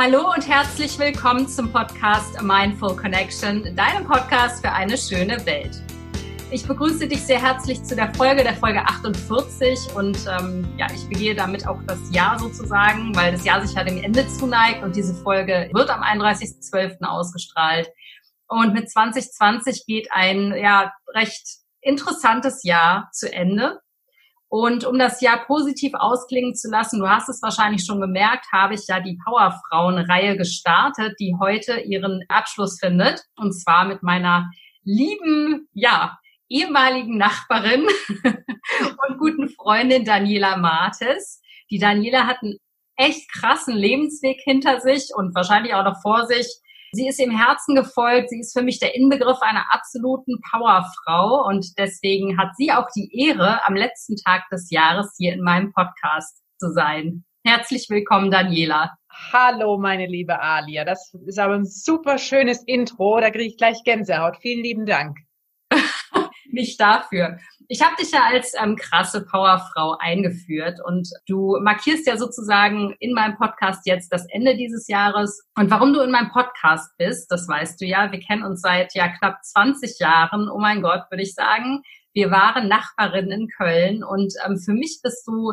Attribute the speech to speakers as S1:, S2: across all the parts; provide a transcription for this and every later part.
S1: Hallo und herzlich willkommen zum Podcast Mindful Connection, deinem Podcast für eine schöne Welt. Ich begrüße dich sehr herzlich zu der Folge, der Folge 48 und ähm, ja, ich begehe damit auch das Jahr sozusagen, weil das Jahr sich ja dem Ende zuneigt und diese Folge wird am 31.12. ausgestrahlt. Und mit 2020 geht ein ja recht interessantes Jahr zu Ende. Und um das Jahr positiv ausklingen zu lassen, du hast es wahrscheinlich schon gemerkt, habe ich ja die Powerfrauen-Reihe gestartet, die heute ihren Abschluss findet. Und zwar mit meiner lieben, ja, ehemaligen Nachbarin und guten Freundin Daniela Martes. Die Daniela hat einen echt krassen Lebensweg hinter sich und wahrscheinlich auch noch vor sich. Sie ist im Herzen gefolgt. Sie ist für mich der Inbegriff einer absoluten Powerfrau und deswegen hat sie auch die Ehre, am letzten Tag des Jahres hier in meinem Podcast zu sein. Herzlich willkommen, Daniela.
S2: Hallo, meine liebe Alia. Das ist aber ein super schönes Intro. Da kriege ich gleich Gänsehaut. Vielen lieben Dank.
S1: Nicht dafür. Ich habe dich ja als ähm, krasse Powerfrau eingeführt und du markierst ja sozusagen in meinem Podcast jetzt das Ende dieses Jahres. Und warum du in meinem Podcast bist, das weißt du ja. Wir kennen uns seit ja knapp 20 Jahren. Oh mein Gott, würde ich sagen. Wir waren Nachbarinnen in Köln und ähm, für mich bist du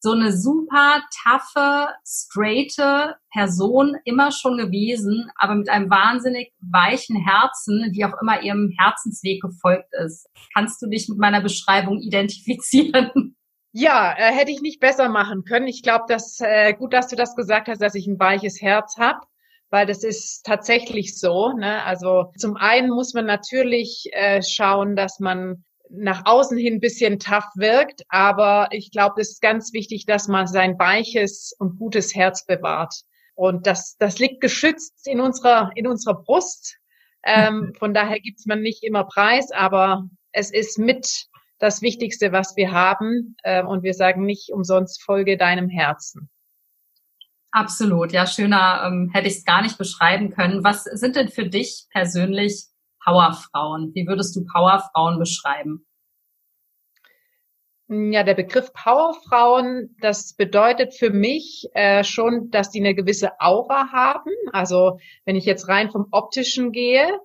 S1: so eine super taffe, straighte Person immer schon gewesen, aber mit einem wahnsinnig weichen Herzen, die auch immer ihrem Herzensweg gefolgt ist. Kannst du dich mit meiner Beschreibung identifizieren?
S2: Ja, äh, hätte ich nicht besser machen können. Ich glaube, dass äh, gut, dass du das gesagt hast, dass ich ein weiches Herz habe, weil das ist tatsächlich so. Ne? Also zum einen muss man natürlich äh, schauen, dass man nach außen hin ein bisschen tough wirkt, aber ich glaube, es ist ganz wichtig, dass man sein weiches und gutes Herz bewahrt. Und das, das liegt geschützt in unserer, in unserer Brust. Ähm, von daher gibt's man nicht immer Preis, aber es ist mit das Wichtigste, was wir haben. Ähm, und wir sagen nicht umsonst, folge deinem Herzen.
S1: Absolut, ja, schöner ähm, hätte ich es gar nicht beschreiben können. Was sind denn für dich persönlich Powerfrauen? Wie würdest du Powerfrauen beschreiben?
S2: Ja, der Begriff Powerfrauen, das bedeutet für mich äh, schon, dass die eine gewisse Aura haben. Also wenn ich jetzt rein vom optischen gehe,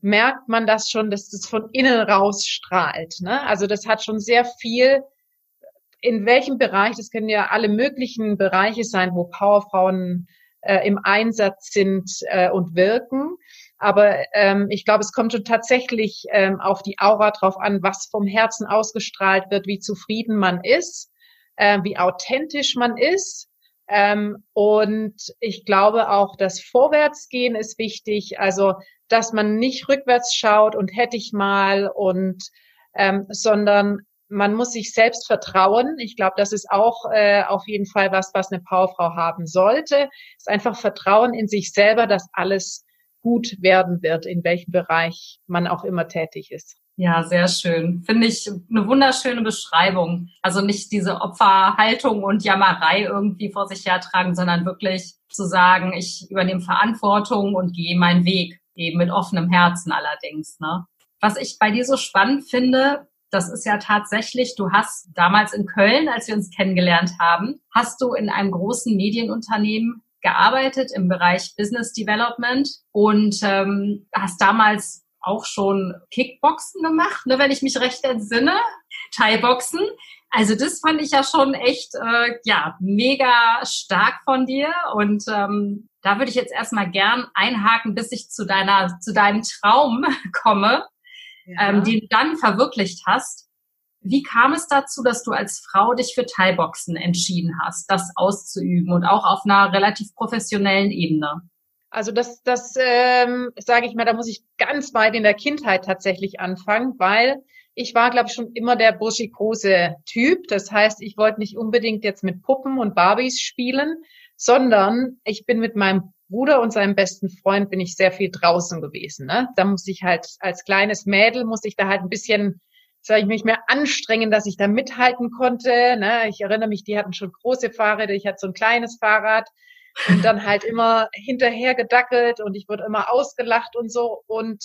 S2: merkt man das schon, dass das von innen raus strahlt. Ne? Also das hat schon sehr viel, in welchem Bereich, das können ja alle möglichen Bereiche sein, wo Powerfrauen äh, im Einsatz sind äh, und wirken. Aber ähm, ich glaube, es kommt schon tatsächlich ähm, auf die Aura drauf an, was vom Herzen ausgestrahlt wird, wie zufrieden man ist, äh, wie authentisch man ist. Ähm, und ich glaube auch, das Vorwärtsgehen ist wichtig. Also, dass man nicht rückwärts schaut und hätte ich mal und ähm, sondern man muss sich selbst vertrauen. Ich glaube, das ist auch äh, auf jeden Fall was, was eine Powerfrau haben sollte. Ist einfach Vertrauen in sich selber, dass alles gut werden wird, in welchem Bereich man auch immer tätig ist.
S1: Ja, sehr schön. Finde ich eine wunderschöne Beschreibung. Also nicht diese Opferhaltung und Jammerei irgendwie vor sich hertragen, sondern wirklich zu sagen, ich übernehme Verantwortung und gehe meinen Weg, eben mit offenem Herzen allerdings. Ne? Was ich bei dir so spannend finde, das ist ja tatsächlich, du hast damals in Köln, als wir uns kennengelernt haben, hast du in einem großen Medienunternehmen gearbeitet im Bereich Business Development und ähm, hast damals auch schon Kickboxen gemacht, ne, wenn ich mich recht entsinne, Thai-Boxen. Also das fand ich ja schon echt, äh, ja, mega stark von dir. Und ähm, da würde ich jetzt erstmal gern einhaken, bis ich zu deiner, zu deinem Traum komme, ja. ähm, den du dann verwirklicht hast. Wie kam es dazu, dass du als Frau dich für Thai-Boxen entschieden hast, das auszuüben und auch auf einer relativ professionellen Ebene?
S2: Also das, das ähm, sage ich mal, da muss ich ganz weit in der Kindheit tatsächlich anfangen, weil ich war, glaube ich, schon immer der burschikose Typ. Das heißt, ich wollte nicht unbedingt jetzt mit Puppen und Barbies spielen, sondern ich bin mit meinem Bruder und seinem besten Freund bin ich sehr viel draußen gewesen. Ne? Da muss ich halt als kleines Mädel muss ich da halt ein bisschen sage ich mich mehr anstrengen, dass ich da mithalten konnte. Ne? Ich erinnere mich, die hatten schon große Fahrräder, ich hatte so ein kleines Fahrrad und dann halt immer hinterher gedackelt und ich wurde immer ausgelacht und so und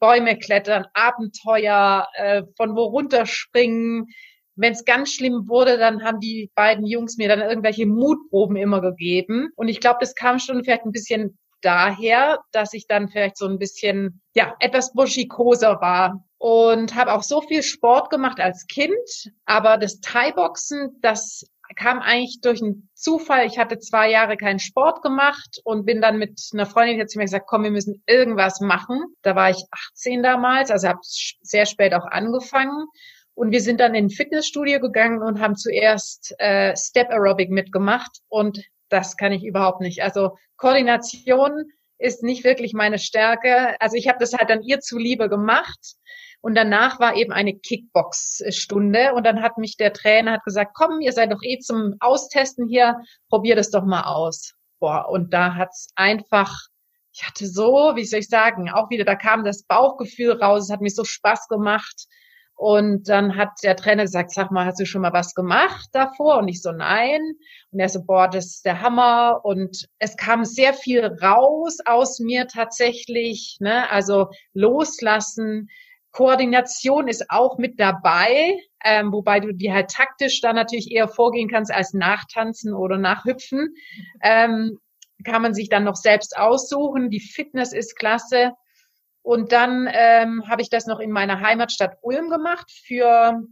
S2: Bäume klettern, Abenteuer, äh, von wo runterspringen, wenn es ganz schlimm wurde, dann haben die beiden Jungs mir dann irgendwelche Mutproben immer gegeben. Und ich glaube, das kam schon vielleicht ein bisschen daher, dass ich dann vielleicht so ein bisschen, ja, etwas buschikoser war und habe auch so viel Sport gemacht als Kind. Aber das Thai-Boxen, das kam eigentlich durch einen Zufall. Ich hatte zwei Jahre keinen Sport gemacht und bin dann mit einer Freundin jetzt mir gesagt, komm, wir müssen irgendwas machen. Da war ich 18 damals, also habe sehr spät auch angefangen. Und wir sind dann in ein Fitnessstudio gegangen und haben zuerst äh, Step Aerobic mitgemacht. Und das kann ich überhaupt nicht. Also Koordination ist nicht wirklich meine Stärke. Also ich habe das halt dann ihr zuliebe gemacht. Und danach war eben eine Kickbox-Stunde. Und dann hat mich der Trainer hat gesagt, komm, ihr seid doch eh zum Austesten hier, probier das doch mal aus. Boah, und da hat's einfach, ich hatte so, wie soll ich sagen, auch wieder, da kam das Bauchgefühl raus, es hat mir so Spaß gemacht. Und dann hat der Trainer gesagt, sag mal, hast du schon mal was gemacht davor? Und ich so, nein. Und er so, boah, das ist der Hammer. Und es kam sehr viel raus aus mir tatsächlich, ne? Also loslassen, Koordination ist auch mit dabei, ähm, wobei du die halt taktisch dann natürlich eher vorgehen kannst als nachtanzen oder nachhüpfen. Ähm, kann man sich dann noch selbst aussuchen. Die Fitness ist klasse. Und dann ähm, habe ich das noch in meiner Heimatstadt Ulm gemacht für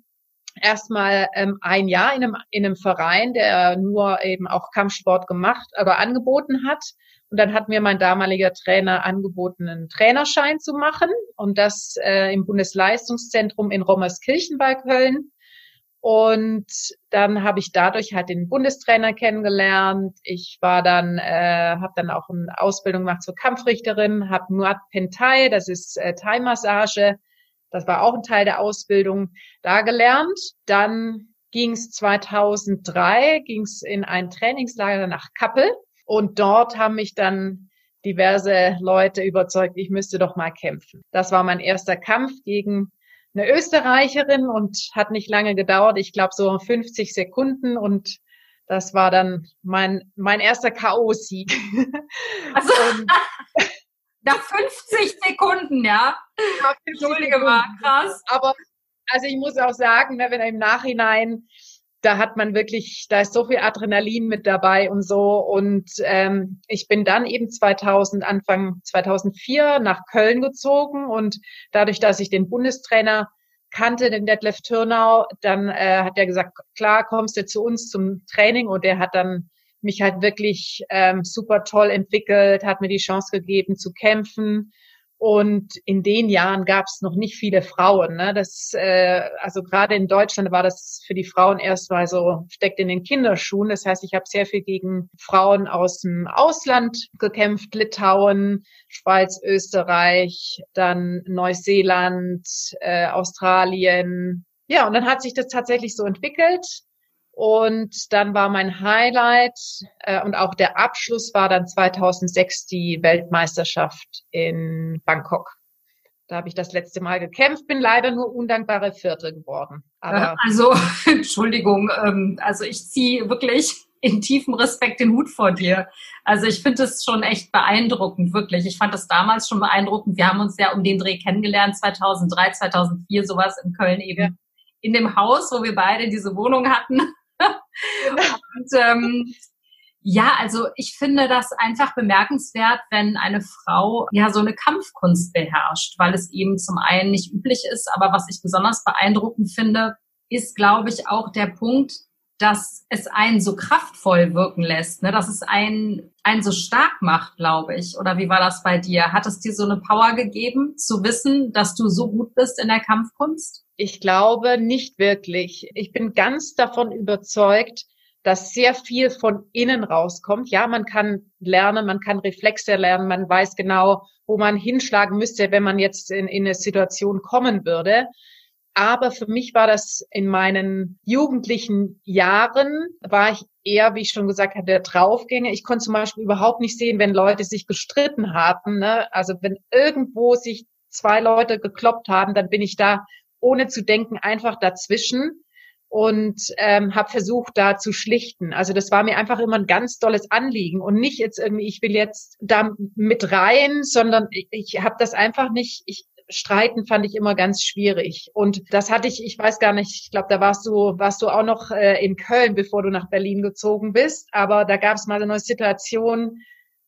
S2: erstmal ähm, ein Jahr in einem, in einem Verein, der nur eben auch Kampfsport gemacht, aber angeboten hat. Und dann hat mir mein damaliger Trainer angeboten, einen Trainerschein zu machen und das äh, im Bundesleistungszentrum in Rommerskirchen bei Köln. Und dann habe ich dadurch halt den Bundestrainer kennengelernt. Ich war dann, äh, habe dann auch eine Ausbildung gemacht zur Kampfrichterin, habe Muad Pentai, das ist äh, Thai-Massage, das war auch ein Teil der Ausbildung, da gelernt. Dann ging es 2003, ging es in ein Trainingslager nach Kappel und dort haben mich dann diverse Leute überzeugt, ich müsste doch mal kämpfen. Das war mein erster Kampf gegen eine Österreicherin und hat nicht lange gedauert. Ich glaube so 50 Sekunden und das war dann mein mein erster KO-Sieg.
S1: Also, nach 50 Sekunden, ja.
S2: Entschuldige mal, krass. Aber also ich muss auch sagen, ne, wenn er im Nachhinein da hat man wirklich, da ist so viel Adrenalin mit dabei und so. Und ähm, ich bin dann eben 2000, Anfang 2004 nach Köln gezogen. Und dadurch, dass ich den Bundestrainer kannte, den Detlef Türnau, dann äh, hat er gesagt, klar, kommst du zu uns zum Training. Und der hat dann mich halt wirklich ähm, super toll entwickelt, hat mir die Chance gegeben zu kämpfen und in den Jahren gab es noch nicht viele Frauen. Ne? Das, äh, also gerade in Deutschland war das für die Frauen erstmal so, steckt in den Kinderschuhen. Das heißt, ich habe sehr viel gegen Frauen aus dem Ausland gekämpft, Litauen, Schweiz, Österreich, dann Neuseeland, äh, Australien. Ja, und dann hat sich das tatsächlich so entwickelt. Und dann war mein Highlight äh, und auch der Abschluss war dann 2006 die Weltmeisterschaft in Bangkok. Da habe ich das letzte Mal gekämpft, bin leider nur undankbare Vierte geworden.
S1: Aber also, Entschuldigung, ähm, also ich ziehe wirklich in tiefem Respekt den Hut vor dir. Also ich finde es schon echt beeindruckend, wirklich. Ich fand das damals schon beeindruckend. Wir haben uns ja um den Dreh kennengelernt, 2003, 2004, sowas in Köln eben. Ja. In dem Haus, wo wir beide diese Wohnung hatten. Und ähm, ja, also ich finde das einfach bemerkenswert, wenn eine Frau ja so eine Kampfkunst beherrscht, weil es eben zum einen nicht üblich ist, aber was ich besonders beeindruckend finde, ist, glaube ich, auch der Punkt, dass es einen so kraftvoll wirken lässt, ne? dass es einen, einen so stark macht, glaube ich. Oder wie war das bei dir? Hat es dir so eine Power gegeben, zu wissen, dass du so gut bist in der Kampfkunst?
S2: Ich glaube nicht wirklich. Ich bin ganz davon überzeugt, dass sehr viel von innen rauskommt. Ja, man kann lernen, man kann Reflexe lernen, man weiß genau, wo man hinschlagen müsste, wenn man jetzt in, in eine Situation kommen würde. Aber für mich war das in meinen jugendlichen Jahren, war ich eher, wie ich schon gesagt hatte, der Draufgänger. Ich konnte zum Beispiel überhaupt nicht sehen, wenn Leute sich gestritten haben. Ne? Also wenn irgendwo sich zwei Leute gekloppt haben, dann bin ich da ohne zu denken einfach dazwischen und ähm, habe versucht, da zu schlichten. Also das war mir einfach immer ein ganz tolles Anliegen und nicht jetzt irgendwie, ich will jetzt da mit rein, sondern ich, ich habe das einfach nicht. Ich Streiten fand ich immer ganz schwierig. Und das hatte ich, ich weiß gar nicht, ich glaube, da warst du, warst du auch noch äh, in Köln, bevor du nach Berlin gezogen bist. Aber da gab es mal eine Situation,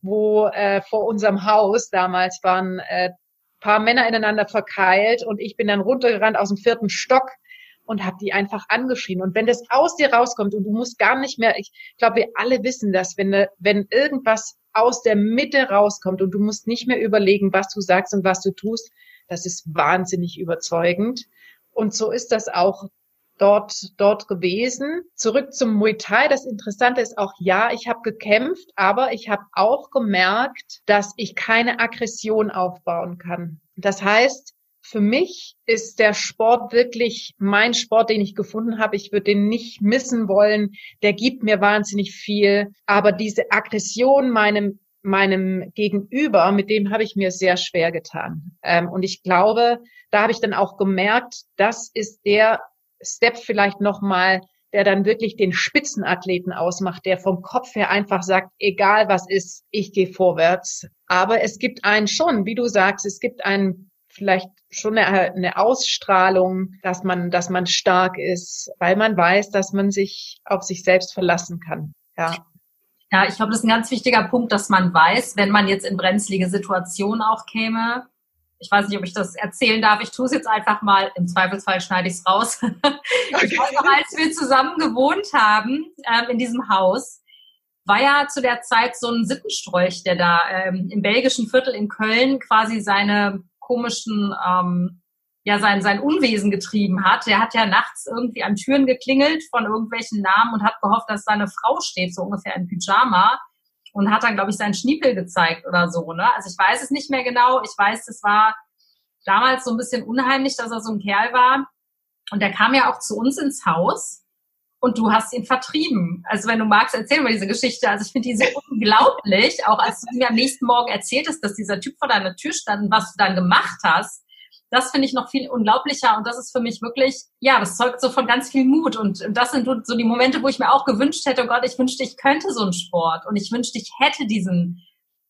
S2: wo äh, vor unserem Haus damals waren äh, paar Männer ineinander verkeilt und ich bin dann runtergerannt aus dem vierten Stock und habe die einfach angeschrien. Und wenn das aus dir rauskommt und du musst gar nicht mehr, ich glaube, wir alle wissen das, wenn, wenn irgendwas aus der Mitte rauskommt und du musst nicht mehr überlegen, was du sagst und was du tust, das ist wahnsinnig überzeugend. Und so ist das auch dort, dort gewesen. Zurück zum Muay Thai. Das Interessante ist auch, ja, ich habe gekämpft, aber ich habe auch gemerkt, dass ich keine Aggression aufbauen kann. Das heißt, für mich ist der Sport wirklich mein Sport, den ich gefunden habe. Ich würde den nicht missen wollen. Der gibt mir wahnsinnig viel. Aber diese Aggression meinem meinem Gegenüber, mit dem habe ich mir sehr schwer getan. Ähm, und ich glaube, da habe ich dann auch gemerkt, das ist der Step vielleicht nochmal, der dann wirklich den Spitzenathleten ausmacht, der vom Kopf her einfach sagt, egal was ist, ich gehe vorwärts. Aber es gibt einen schon, wie du sagst, es gibt einen vielleicht schon eine, eine Ausstrahlung, dass man, dass man stark ist, weil man weiß, dass man sich auf sich selbst verlassen kann. Ja.
S1: Ja, ich glaube, das ist ein ganz wichtiger Punkt, dass man weiß, wenn man jetzt in brenzlige Situationen auch käme. Ich weiß nicht, ob ich das erzählen darf. Ich tue es jetzt einfach mal. Im Zweifelsfall schneide ich es raus. ich weiß noch, als wir zusammen gewohnt haben ähm, in diesem Haus, war ja zu der Zeit so ein Sittenstrolch, der da ähm, im belgischen Viertel in Köln quasi seine komischen, ähm, ja, sein, sein Unwesen getrieben hat. Der hat ja nachts irgendwie an Türen geklingelt von irgendwelchen Namen und hat gehofft, dass seine Frau steht, so ungefähr in Pyjama. Und hat dann, glaube ich, seinen Schniepel gezeigt oder so. Ne? Also ich weiß es nicht mehr genau. Ich weiß, es war damals so ein bisschen unheimlich, dass er so ein Kerl war. Und der kam ja auch zu uns ins Haus und du hast ihn vertrieben. Also wenn du magst, erzähl mal diese Geschichte. Also ich finde die so unglaublich, auch als du mir am nächsten Morgen erzähltest, dass dieser Typ vor deiner Tür stand und was du dann gemacht hast. Das finde ich noch viel unglaublicher und das ist für mich wirklich, ja, das zeugt so von ganz viel Mut und, das sind so die Momente, wo ich mir auch gewünscht hätte, oh Gott, ich wünschte, ich könnte so einen Sport und ich wünschte, ich hätte diesen,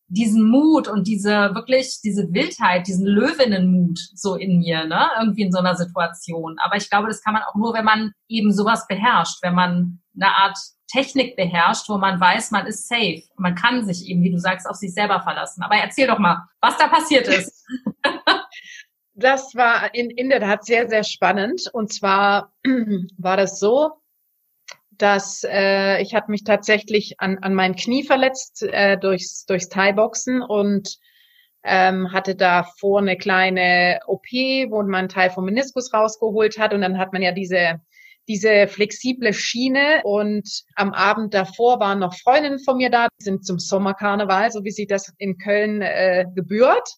S1: diesen Mut und diese wirklich diese Wildheit, diesen Löwinnenmut so in mir, ne, irgendwie in so einer Situation. Aber ich glaube, das kann man auch nur, wenn man eben sowas beherrscht, wenn man eine Art Technik beherrscht, wo man weiß, man ist safe. Man kann sich eben, wie du sagst, auf sich selber verlassen. Aber erzähl doch mal, was da passiert ist.
S2: das war in, in der Tat sehr, sehr spannend. Und zwar war das so, dass äh, ich hatte mich tatsächlich an, an mein Knie verletzt äh, durchs, durchs Thai-Boxen und ähm, hatte da vor eine kleine OP, wo man einen Teil vom Meniskus rausgeholt hat. Und dann hat man ja diese diese flexible Schiene. Und am Abend davor waren noch Freundinnen von mir da, sind zum Sommerkarneval, so wie sich das in Köln äh, gebührt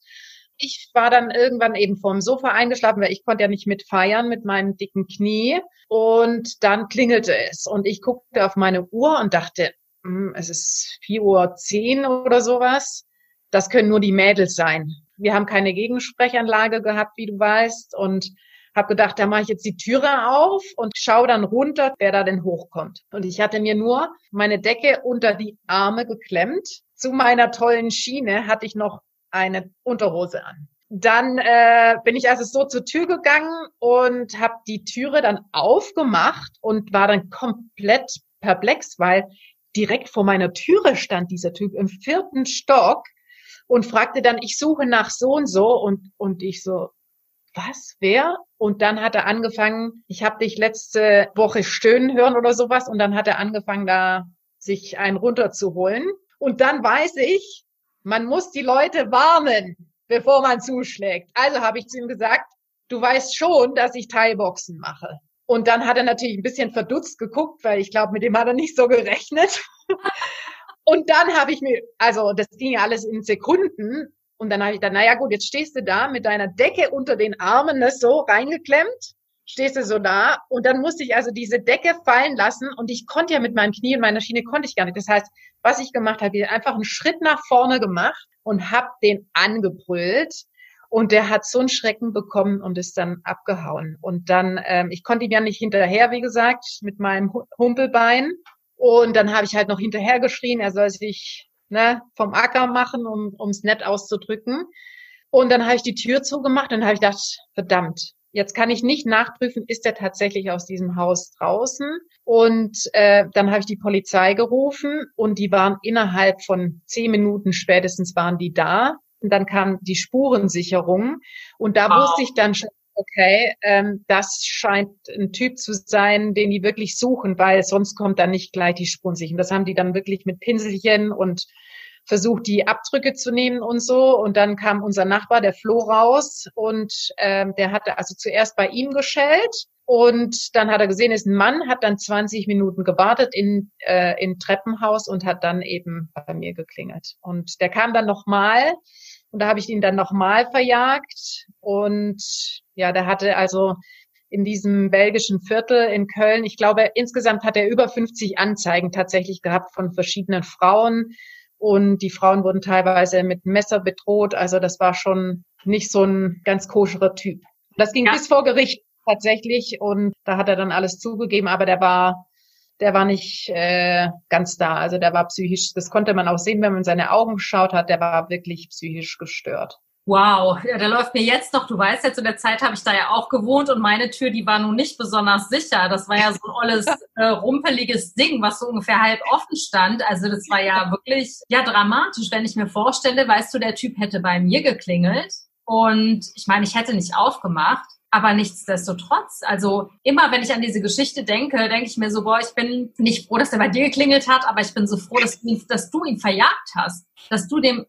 S2: ich war dann irgendwann eben vorm Sofa eingeschlafen, weil ich konnte ja nicht mitfeiern mit meinem dicken Knie. Und dann klingelte es und ich guckte auf meine Uhr und dachte, hm, es ist 4 Uhr 10 oder sowas. Das können nur die Mädels sein. Wir haben keine Gegensprechanlage gehabt, wie du weißt. Und habe gedacht, da mache ich jetzt die Türe auf und schaue dann runter, wer da denn hochkommt. Und ich hatte mir nur meine Decke unter die Arme geklemmt. Zu meiner tollen Schiene hatte ich noch eine Unterhose an. Dann äh, bin ich also so zur Tür gegangen und habe die Türe dann aufgemacht und war dann komplett perplex, weil direkt vor meiner Türe stand dieser Typ im vierten Stock und fragte dann, ich suche nach so und so und und ich so, was, wer? Und dann hat er angefangen, ich habe dich letzte Woche stöhnen hören oder sowas und dann hat er angefangen, da sich einen runterzuholen. Und dann weiß ich, man muss die Leute warnen, bevor man zuschlägt. Also habe ich zu ihm gesagt, du weißt schon, dass ich Thai-Boxen mache. Und dann hat er natürlich ein bisschen verdutzt geguckt, weil ich glaube, mit dem hat er nicht so gerechnet. Und dann habe ich mir, also das ging ja alles in Sekunden. Und dann habe ich dann, naja gut, jetzt stehst du da mit deiner Decke unter den Armen, das so reingeklemmt stehst du so da und dann musste ich also diese Decke fallen lassen und ich konnte ja mit meinem Knie und meiner Schiene konnte ich gar nicht. Das heißt, was ich gemacht habe, ich einfach einen Schritt nach vorne gemacht und habe den angebrüllt und der hat so einen Schrecken bekommen und ist dann abgehauen. Und dann, ähm, ich konnte ihm ja nicht hinterher, wie gesagt, mit meinem Humpelbein. Und dann habe ich halt noch hinterher geschrien, er soll sich ne, vom Acker machen, um ums nett auszudrücken. Und dann habe ich die Tür zugemacht und habe ich gedacht, verdammt, Jetzt kann ich nicht nachprüfen, ist er tatsächlich aus diesem Haus draußen. Und äh, dann habe ich die Polizei gerufen und die waren innerhalb von zehn Minuten spätestens waren die da. Und dann kam die Spurensicherung und da wow. wusste ich dann schon, okay, ähm, das scheint ein Typ zu sein, den die wirklich suchen, weil sonst kommt dann nicht gleich die Spurensicherung. Das haben die dann wirklich mit Pinselchen und versucht, die Abdrücke zu nehmen und so. Und dann kam unser Nachbar, der Flo, raus und ähm, der hatte also zuerst bei ihm geschellt. Und dann hat er gesehen, ist ein Mann, hat dann 20 Minuten gewartet in, äh, im Treppenhaus und hat dann eben bei mir geklingelt. Und der kam dann nochmal und da habe ich ihn dann nochmal verjagt. Und ja, der hatte also in diesem belgischen Viertel in Köln, ich glaube, insgesamt hat er über 50 Anzeigen tatsächlich gehabt von verschiedenen Frauen und die Frauen wurden teilweise mit Messer bedroht. Also das war schon nicht so ein ganz koscherer Typ. Das ging ja. bis vor Gericht tatsächlich und da hat er dann alles zugegeben, aber der war der war nicht äh, ganz da. Also der war psychisch, das konnte man auch sehen, wenn man seine Augen geschaut hat, der war wirklich psychisch gestört.
S1: Wow, ja, da läuft mir jetzt noch, du weißt ja, zu der Zeit habe ich da ja auch gewohnt und meine Tür, die war nun nicht besonders sicher. Das war ja so ein olles, äh, rumpeliges Ding, was so ungefähr halb offen stand. Also das war ja wirklich, ja, dramatisch, wenn ich mir vorstelle, weißt du, der Typ hätte bei mir geklingelt und ich meine, ich hätte nicht aufgemacht. Aber nichtsdestotrotz, also immer wenn ich an diese Geschichte denke, denke ich mir so, boah, ich bin nicht froh, dass er bei dir geklingelt hat, aber ich bin so froh, dass dass du ihn verjagt hast, dass du dem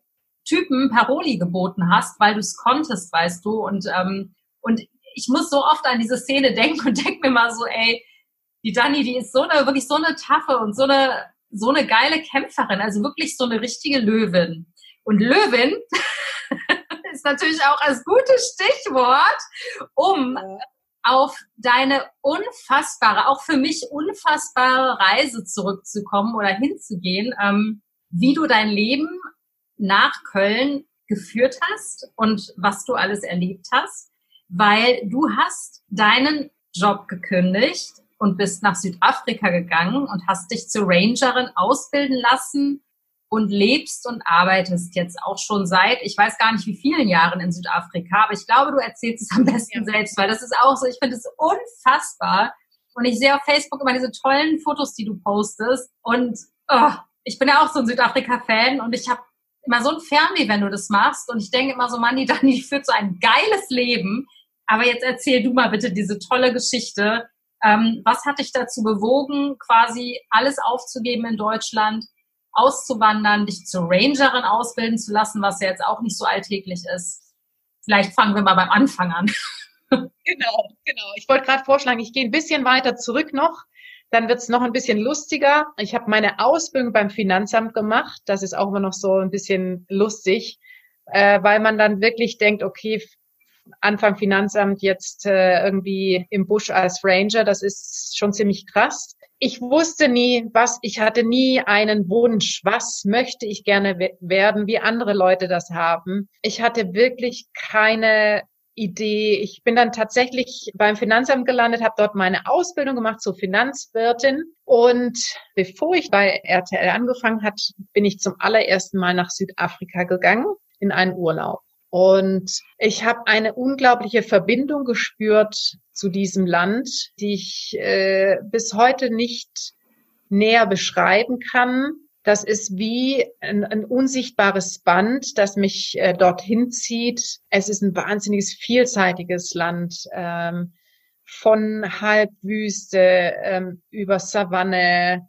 S1: Typen Paroli geboten hast, weil du es konntest, weißt du. Und, ähm, und ich muss so oft an diese Szene denken und denke mir mal so, ey, die Dani, die ist so eine, wirklich so eine taffe und so eine, so eine geile Kämpferin, also wirklich so eine richtige Löwin. Und Löwin ist natürlich auch als gutes Stichwort, um auf deine unfassbare, auch für mich unfassbare Reise zurückzukommen oder hinzugehen, ähm, wie du dein Leben nach Köln geführt hast und was du alles erlebt hast, weil du hast deinen Job gekündigt und bist nach Südafrika gegangen und hast dich zur Rangerin ausbilden lassen und lebst und arbeitest jetzt auch schon seit, ich weiß gar nicht wie vielen Jahren in Südafrika, aber ich glaube, du erzählst es am besten ja. selbst, weil das ist auch so, ich finde es unfassbar. Und ich sehe auf Facebook immer diese tollen Fotos, die du postest. Und oh, ich bin ja auch so ein Südafrika-Fan und ich habe immer so ein Fernweh, wenn du das machst. Und ich denke immer so, Manni, Dani führt so ein geiles Leben. Aber jetzt erzähl du mal bitte diese tolle Geschichte. Ähm, was hat dich dazu bewogen, quasi alles aufzugeben in Deutschland, auszuwandern, dich zur Rangerin ausbilden zu lassen, was ja jetzt auch nicht so alltäglich ist? Vielleicht fangen wir mal beim Anfang an.
S2: Genau, genau. Ich wollte gerade vorschlagen, ich gehe ein bisschen weiter zurück noch. Dann wird's noch ein bisschen lustiger. Ich habe meine Ausbildung beim Finanzamt gemacht. Das ist auch immer noch so ein bisschen lustig, äh, weil man dann wirklich denkt, okay, Anfang Finanzamt jetzt äh, irgendwie im Busch als Ranger, das ist schon ziemlich krass. Ich wusste nie, was, ich hatte nie einen Wunsch, was möchte ich gerne werden, wie andere Leute das haben. Ich hatte wirklich keine Idee. Ich bin dann tatsächlich beim Finanzamt gelandet, habe dort meine Ausbildung gemacht zur Finanzwirtin. Und bevor ich bei RTL angefangen hat, bin ich zum allerersten Mal nach Südafrika gegangen in einen Urlaub. Und ich habe eine unglaubliche Verbindung gespürt zu diesem Land, die ich äh, bis heute nicht näher beschreiben kann. Das ist wie ein, ein unsichtbares Band, das mich äh, dorthin zieht. Es ist ein wahnsinniges, vielseitiges Land. Ähm, von Halbwüste ähm, über Savanne,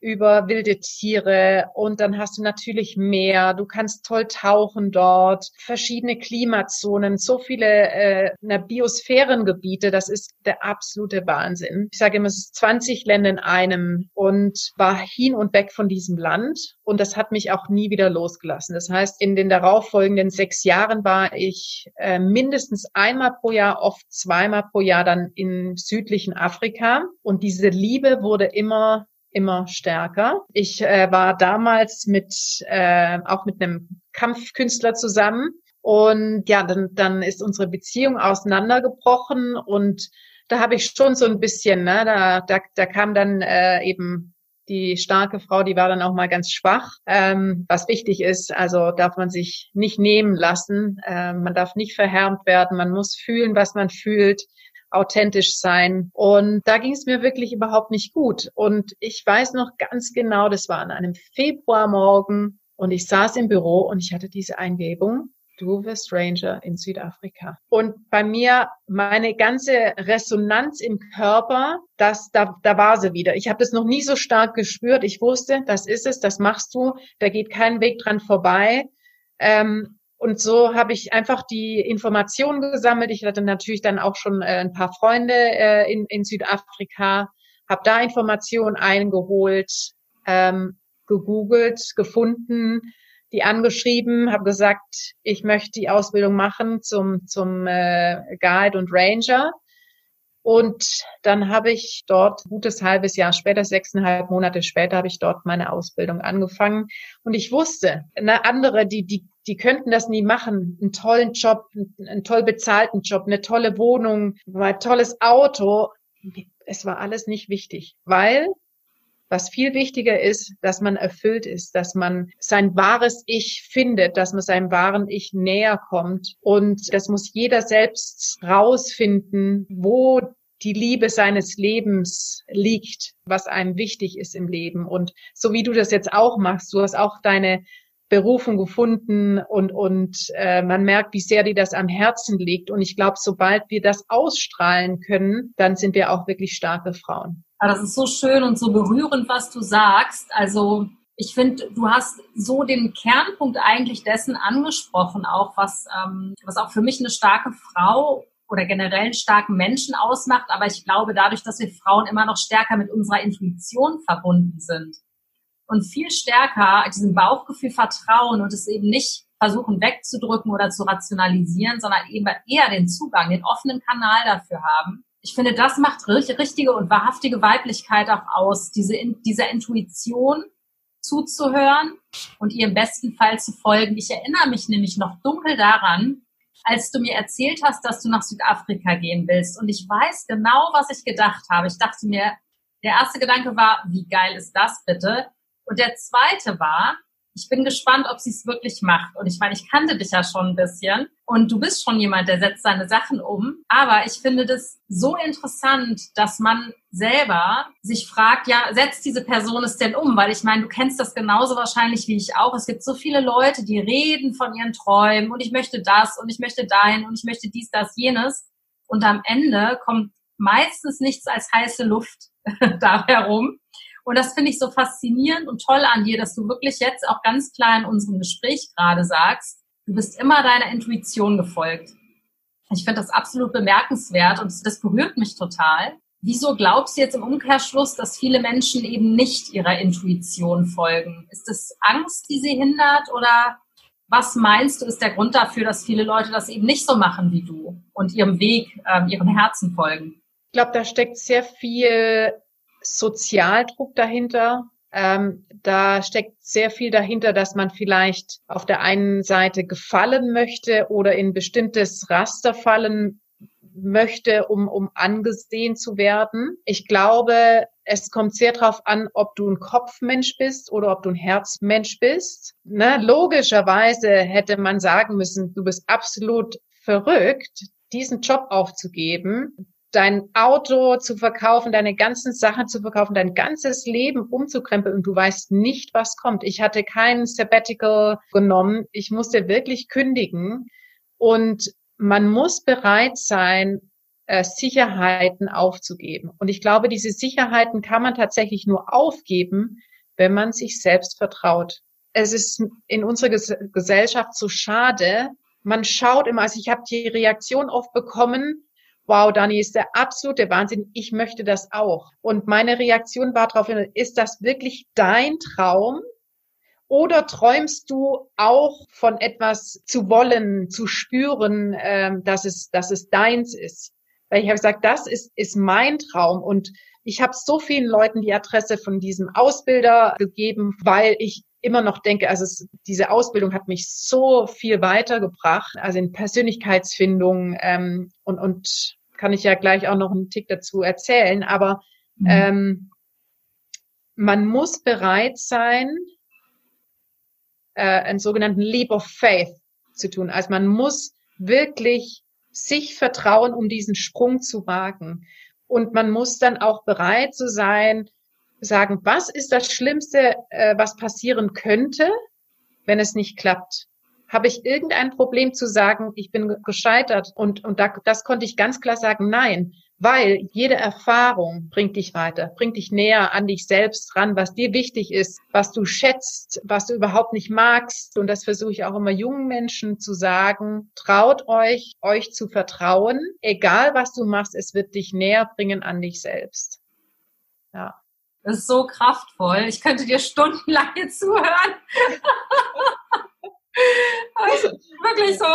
S2: über wilde Tiere und dann hast du natürlich Meer, du kannst toll tauchen dort, verschiedene Klimazonen, so viele äh, Biosphärengebiete, das ist der absolute Wahnsinn. Ich sage immer, es ist 20 Länder in einem und war hin und weg von diesem Land. Und das hat mich auch nie wieder losgelassen. Das heißt, in den darauffolgenden sechs Jahren war ich äh, mindestens einmal pro Jahr, oft zweimal pro Jahr dann im südlichen Afrika. Und diese Liebe wurde immer immer stärker. Ich äh, war damals mit äh, auch mit einem Kampfkünstler zusammen und ja, dann, dann ist unsere Beziehung auseinandergebrochen und da habe ich schon so ein bisschen, ne, da, da, da kam dann äh, eben Die starke Frau, die war dann auch mal ganz schwach, ähm, was wichtig ist. Also darf man sich nicht nehmen lassen. Ähm, man darf nicht verhärmt werden. Man muss fühlen, was man fühlt authentisch sein. Und da ging es mir wirklich überhaupt nicht gut. Und ich weiß noch ganz genau, das war an einem Februarmorgen und ich saß im Büro und ich hatte diese Eingebung. Du wirst Ranger in Südafrika. Und bei mir meine ganze Resonanz im Körper, das, da, da war sie wieder. Ich habe das noch nie so stark gespürt. Ich wusste, das ist es, das machst du, da geht kein Weg dran vorbei. Ähm, und so habe ich einfach die Informationen gesammelt. Ich hatte natürlich dann auch schon äh, ein paar Freunde äh, in, in Südafrika, habe da Informationen eingeholt, ähm, gegoogelt, gefunden, die angeschrieben, habe gesagt, ich möchte die Ausbildung machen zum, zum äh, Guide und Ranger. Und dann habe ich dort, gutes halbes Jahr später, sechseinhalb Monate später, habe ich dort meine Ausbildung angefangen. Und ich wusste, eine andere, die, die, die könnten das nie machen. Einen tollen Job, einen toll bezahlten Job, eine tolle Wohnung, ein tolles Auto. Es war alles nicht wichtig, weil was viel wichtiger ist, dass man erfüllt ist, dass man sein wahres Ich findet, dass man seinem wahren Ich näher kommt. Und das muss jeder selbst rausfinden, wo die Liebe seines Lebens liegt, was einem wichtig ist im Leben. Und so wie du das jetzt auch machst, du hast auch deine Berufung gefunden und, und äh, man merkt, wie sehr dir das am Herzen liegt. Und ich glaube, sobald wir das ausstrahlen können, dann sind wir auch wirklich starke Frauen.
S1: Aber das ist so schön und so berührend, was du sagst. Also ich finde, du hast so den Kernpunkt eigentlich dessen angesprochen, auch was, ähm, was auch für mich eine starke Frau oder generell einen starken Menschen ausmacht. Aber ich glaube, dadurch, dass wir Frauen immer noch stärker mit unserer Intuition verbunden sind und viel stärker diesem Bauchgefühl vertrauen und es eben nicht versuchen wegzudrücken oder zu rationalisieren, sondern eben eher den Zugang, den offenen Kanal dafür haben, ich finde, das macht richtige und wahrhaftige Weiblichkeit auch aus, diese, dieser Intuition zuzuhören und ihr im besten Fall zu folgen. Ich erinnere mich nämlich noch dunkel daran, als du mir erzählt hast, dass du nach Südafrika gehen willst. Und ich weiß genau, was ich gedacht habe. Ich dachte mir, der erste Gedanke war, wie geil ist das bitte? Und der zweite war, ich bin gespannt, ob sie es wirklich macht. Und ich meine, ich kannte dich ja schon ein bisschen und du bist schon jemand, der setzt seine Sachen um. Aber ich finde das so interessant, dass man selber sich fragt, ja, setzt diese Person es denn um? Weil ich meine, du kennst das genauso wahrscheinlich wie ich auch. Es gibt so viele Leute, die reden von ihren Träumen und ich möchte das und ich möchte dahin und ich möchte dies, das, jenes. Und am Ende kommt meistens nichts als heiße Luft da herum. Und das finde ich so faszinierend und toll an dir, dass du wirklich jetzt auch ganz klar in unserem Gespräch gerade sagst, du bist immer deiner Intuition gefolgt. Ich finde das absolut bemerkenswert und das berührt mich total. Wieso glaubst du jetzt im Umkehrschluss, dass viele Menschen eben nicht ihrer Intuition folgen? Ist es Angst, die sie hindert oder was meinst du, ist der Grund dafür, dass viele Leute das eben nicht so machen wie du und ihrem Weg, äh, ihrem Herzen folgen?
S2: Ich glaube, da steckt sehr viel Sozialdruck dahinter. Ähm, da steckt sehr viel dahinter, dass man vielleicht auf der einen Seite gefallen möchte oder in bestimmtes Raster fallen möchte, um, um angesehen zu werden. Ich glaube, es kommt sehr darauf an, ob du ein Kopfmensch bist oder ob du ein Herzmensch bist. Ne? Logischerweise hätte man sagen müssen, du bist absolut verrückt, diesen Job aufzugeben, dein Auto zu verkaufen, deine ganzen Sachen zu verkaufen, dein ganzes Leben umzukrempeln und du weißt nicht, was kommt. Ich hatte kein Sabbatical genommen. Ich musste wirklich kündigen und man muss bereit sein, äh, Sicherheiten aufzugeben. Und ich glaube, diese Sicherheiten kann man tatsächlich nur aufgeben, wenn man sich selbst vertraut. Es ist in unserer Gesellschaft so schade. Man schaut immer, also ich habe die Reaktion oft bekommen, wow, Dani ist der absolute Wahnsinn, ich möchte das auch. Und meine Reaktion war darauf, ist das wirklich dein Traum? Oder träumst du auch von etwas zu wollen, zu spüren, ähm, dass, es, dass es deins ist? Weil ich habe gesagt, das ist, ist mein Traum. Und ich habe so vielen Leuten die Adresse von diesem Ausbilder gegeben, weil ich immer noch denke, also es, diese Ausbildung hat mich so viel weitergebracht, also in Persönlichkeitsfindung ähm, und, und kann ich ja gleich auch noch einen Tick dazu erzählen. Aber mhm. ähm, man muss bereit sein, äh, einen sogenannten Leap of Faith zu tun. Also man muss wirklich sich vertrauen, um diesen Sprung zu wagen. Und man muss dann auch bereit zu sein, sagen, was ist das Schlimmste, äh, was passieren könnte, wenn es nicht klappt? Habe ich irgendein Problem zu sagen, ich bin gescheitert? Und, und da, das konnte ich ganz klar sagen, nein, weil jede Erfahrung bringt dich weiter, bringt dich näher an dich selbst ran, was dir wichtig ist, was du schätzt, was du überhaupt nicht magst. Und das versuche ich auch immer jungen Menschen zu sagen. Traut euch, euch zu vertrauen. Egal was du machst, es wird dich näher bringen an dich selbst.
S1: Ja. Das ist so kraftvoll. Ich könnte dir stundenlang zuhören. Also, wirklich so.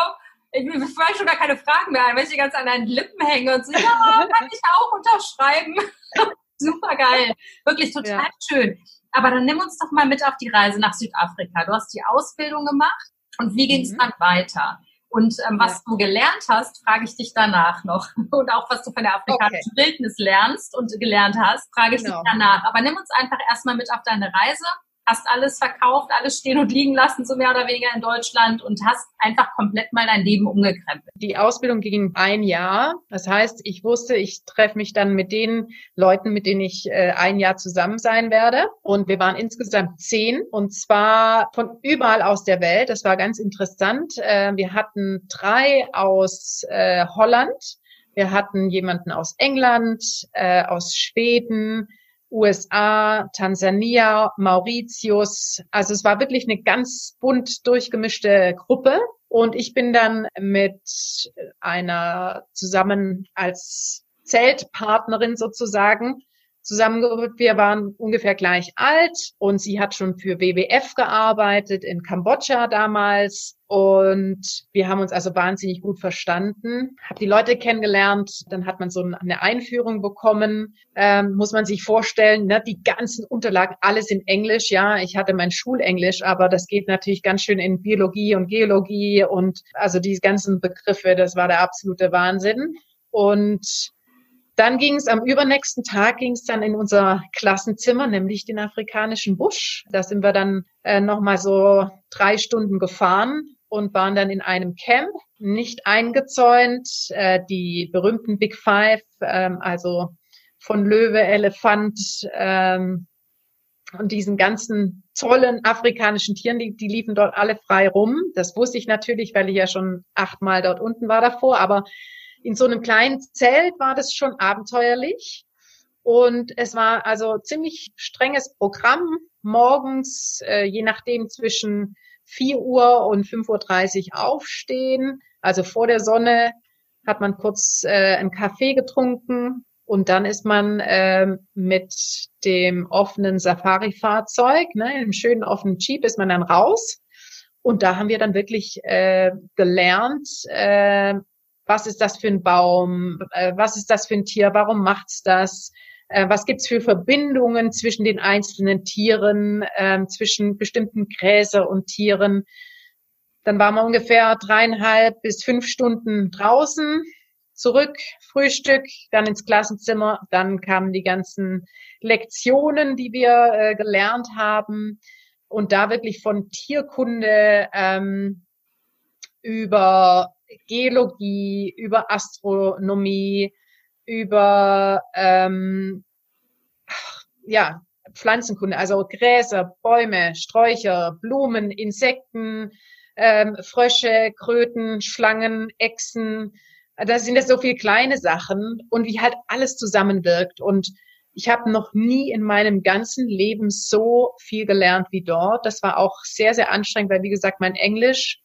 S1: Ich, fange schon gar keine Fragen mehr an, wenn ich die ganz an deinen Lippen hänge und so, ja, kann ich auch unterschreiben. Super geil. Wirklich total ja. schön. Aber dann nimm uns doch mal mit auf die Reise nach Südafrika. Du hast die Ausbildung gemacht und wie ging es mhm. dann weiter? Und ähm, was ja. du gelernt hast, frage ich dich danach noch. Und auch was du von der afrikanischen okay. Wildnis lernst und gelernt hast, frage ich genau. dich danach. Aber nimm uns einfach erstmal mit auf deine Reise hast alles verkauft, alles stehen und liegen lassen, so mehr oder weniger in Deutschland und hast einfach komplett mal dein Leben umgekrempelt.
S2: Die Ausbildung ging ein Jahr. Das heißt, ich wusste, ich treffe mich dann mit den Leuten, mit denen ich äh, ein Jahr zusammen sein werde. Und wir waren insgesamt zehn und zwar von überall aus der Welt. Das war ganz interessant. Äh, wir hatten drei aus äh, Holland. Wir hatten jemanden aus England, äh, aus Schweden, USA, Tansania, Mauritius. Also es war wirklich eine ganz bunt durchgemischte Gruppe. Und ich bin dann mit einer zusammen als Zeltpartnerin sozusagen zusammengerückt. Wir waren ungefähr gleich alt und sie hat schon für WWF gearbeitet in Kambodscha damals und wir haben uns also wahnsinnig gut verstanden. Hab die Leute kennengelernt, dann hat man so eine Einführung bekommen. Ähm, muss man sich vorstellen, ne, die ganzen Unterlagen, alles in Englisch. Ja, ich hatte mein Schulenglisch, aber das geht natürlich ganz schön in Biologie und Geologie und also die ganzen Begriffe, das war der absolute Wahnsinn. Und dann ging es am übernächsten Tag ging es dann in unser Klassenzimmer, nämlich den afrikanischen Busch. Da sind wir dann äh, noch mal so drei Stunden gefahren und waren dann in einem Camp, nicht eingezäunt. Äh, die berühmten Big Five, ähm, also von Löwe, Elefant ähm, und diesen ganzen tollen afrikanischen Tieren, die, die liefen dort alle frei rum. Das wusste ich natürlich, weil ich ja schon achtmal dort unten war davor, aber in so einem kleinen Zelt war das schon abenteuerlich. Und es war also ziemlich strenges Programm. Morgens, äh, je nachdem, zwischen 4 Uhr und 5.30 Uhr aufstehen. Also vor der Sonne hat man kurz äh, einen Kaffee getrunken und dann ist man äh, mit dem offenen Safari-Fahrzeug, ne, im schönen offenen Jeep, ist man dann raus. Und da haben wir dann wirklich äh, gelernt, äh, was ist das für ein Baum, äh, was ist das für ein Tier, warum macht's das, äh, was gibt's für Verbindungen zwischen den einzelnen Tieren, äh, zwischen bestimmten Gräser und Tieren. Dann waren wir ungefähr dreieinhalb bis fünf Stunden draußen, zurück, Frühstück, dann ins Klassenzimmer, dann kamen die ganzen Lektionen, die wir äh, gelernt haben. Und da wirklich von Tierkunde ähm, über Geologie, über Astronomie, über ähm, ja, Pflanzenkunde, also Gräser, Bäume, Sträucher, Blumen, Insekten, ähm, Frösche, Kröten, Schlangen, Echsen. Da sind ja so viele kleine Sachen und wie halt alles zusammenwirkt. Und ich habe noch nie in meinem ganzen Leben so viel gelernt wie dort. Das war auch sehr, sehr anstrengend, weil wie gesagt, mein Englisch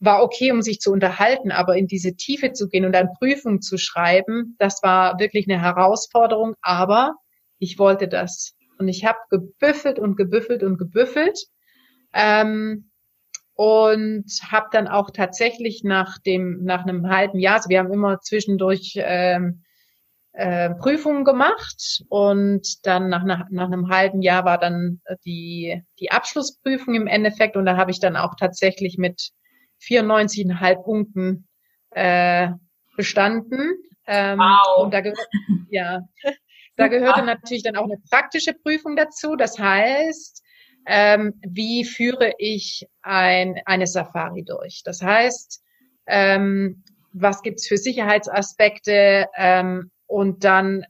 S2: war okay, um sich zu unterhalten, aber in diese Tiefe zu gehen und dann Prüfungen zu schreiben, das war wirklich eine Herausforderung, aber ich wollte das. Und ich habe gebüffelt und gebüffelt und gebüffelt. Ähm, und habe dann auch tatsächlich nach dem nach einem halben Jahr, also wir haben immer zwischendurch ähm, äh, Prüfungen gemacht und dann nach, nach, nach einem halben Jahr war dann die die Abschlussprüfung im Endeffekt und da habe ich dann auch tatsächlich mit 94,5 Punkten äh, bestanden.
S1: Ähm, wow.
S2: Und da, ja, Da gehörte natürlich dann auch eine praktische Prüfung dazu. Das heißt, ähm, wie führe ich ein, eine Safari durch? Das heißt, ähm, was gibt's für Sicherheitsaspekte? Ähm, und dann,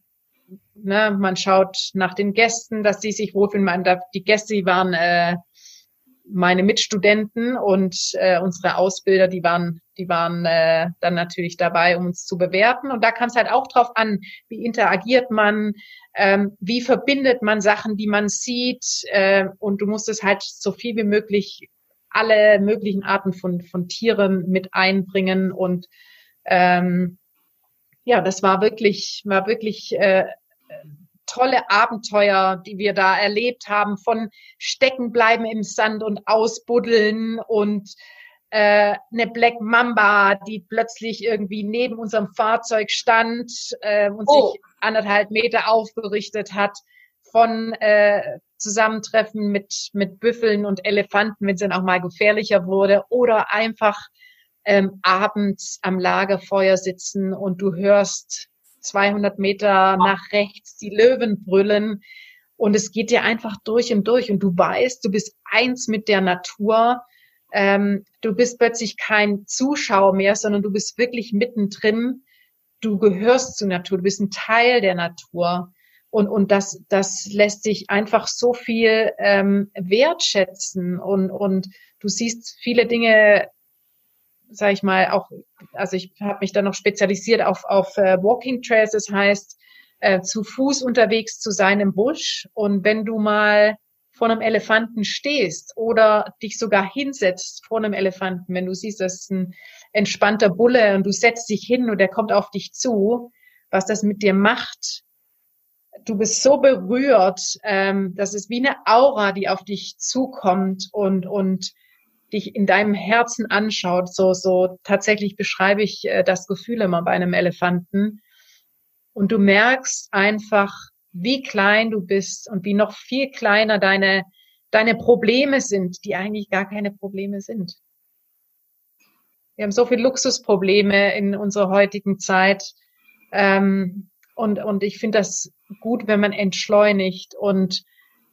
S2: ne, man schaut nach den Gästen, dass sie sich wohlfühlen. Man, die Gäste, die waren äh, meine Mitstudenten und äh, unsere Ausbilder, die waren, die waren äh, dann natürlich dabei, um uns zu bewerten. Und da kam es halt auch drauf an, wie interagiert man, ähm, wie verbindet man Sachen, die man sieht. Äh, und du musstest halt so viel wie möglich alle möglichen Arten von, von Tieren mit einbringen. Und ähm, ja, das war wirklich, war wirklich äh, tolle Abenteuer, die wir da erlebt haben, von Steckenbleiben im Sand und Ausbuddeln und äh, eine Black Mamba, die plötzlich irgendwie neben unserem Fahrzeug stand äh, und oh. sich anderthalb Meter aufgerichtet hat, von äh, Zusammentreffen mit, mit Büffeln und Elefanten, wenn es dann auch mal gefährlicher wurde, oder einfach ähm, abends am Lagerfeuer sitzen und du hörst 200 Meter nach rechts die Löwen brüllen. Und es geht dir einfach durch und durch. Und du weißt, du bist eins mit der Natur. Ähm, du bist plötzlich kein Zuschauer mehr, sondern du bist wirklich mittendrin. Du gehörst zur Natur. Du bist ein Teil der Natur. Und, und das, das lässt sich einfach so viel ähm, wertschätzen. Und, und du siehst viele Dinge sage ich mal, auch, also ich habe mich dann noch spezialisiert auf, auf äh, Walking Trails, das heißt, äh, zu Fuß unterwegs zu sein im Busch. Und wenn du mal vor einem Elefanten stehst oder dich sogar hinsetzt vor einem Elefanten, wenn du siehst, das ist ein entspannter Bulle und du setzt dich hin und der kommt auf dich zu, was das mit dir macht. Du bist so berührt, ähm, das ist wie eine Aura, die auf dich zukommt und, und dich in deinem Herzen anschaut. So, so tatsächlich beschreibe ich äh, das Gefühl immer bei einem Elefanten. Und du merkst einfach, wie klein du bist und wie noch viel kleiner deine, deine Probleme sind, die eigentlich gar keine Probleme sind. Wir haben so viele Luxusprobleme in unserer heutigen Zeit. Ähm, und, und ich finde das gut, wenn man entschleunigt und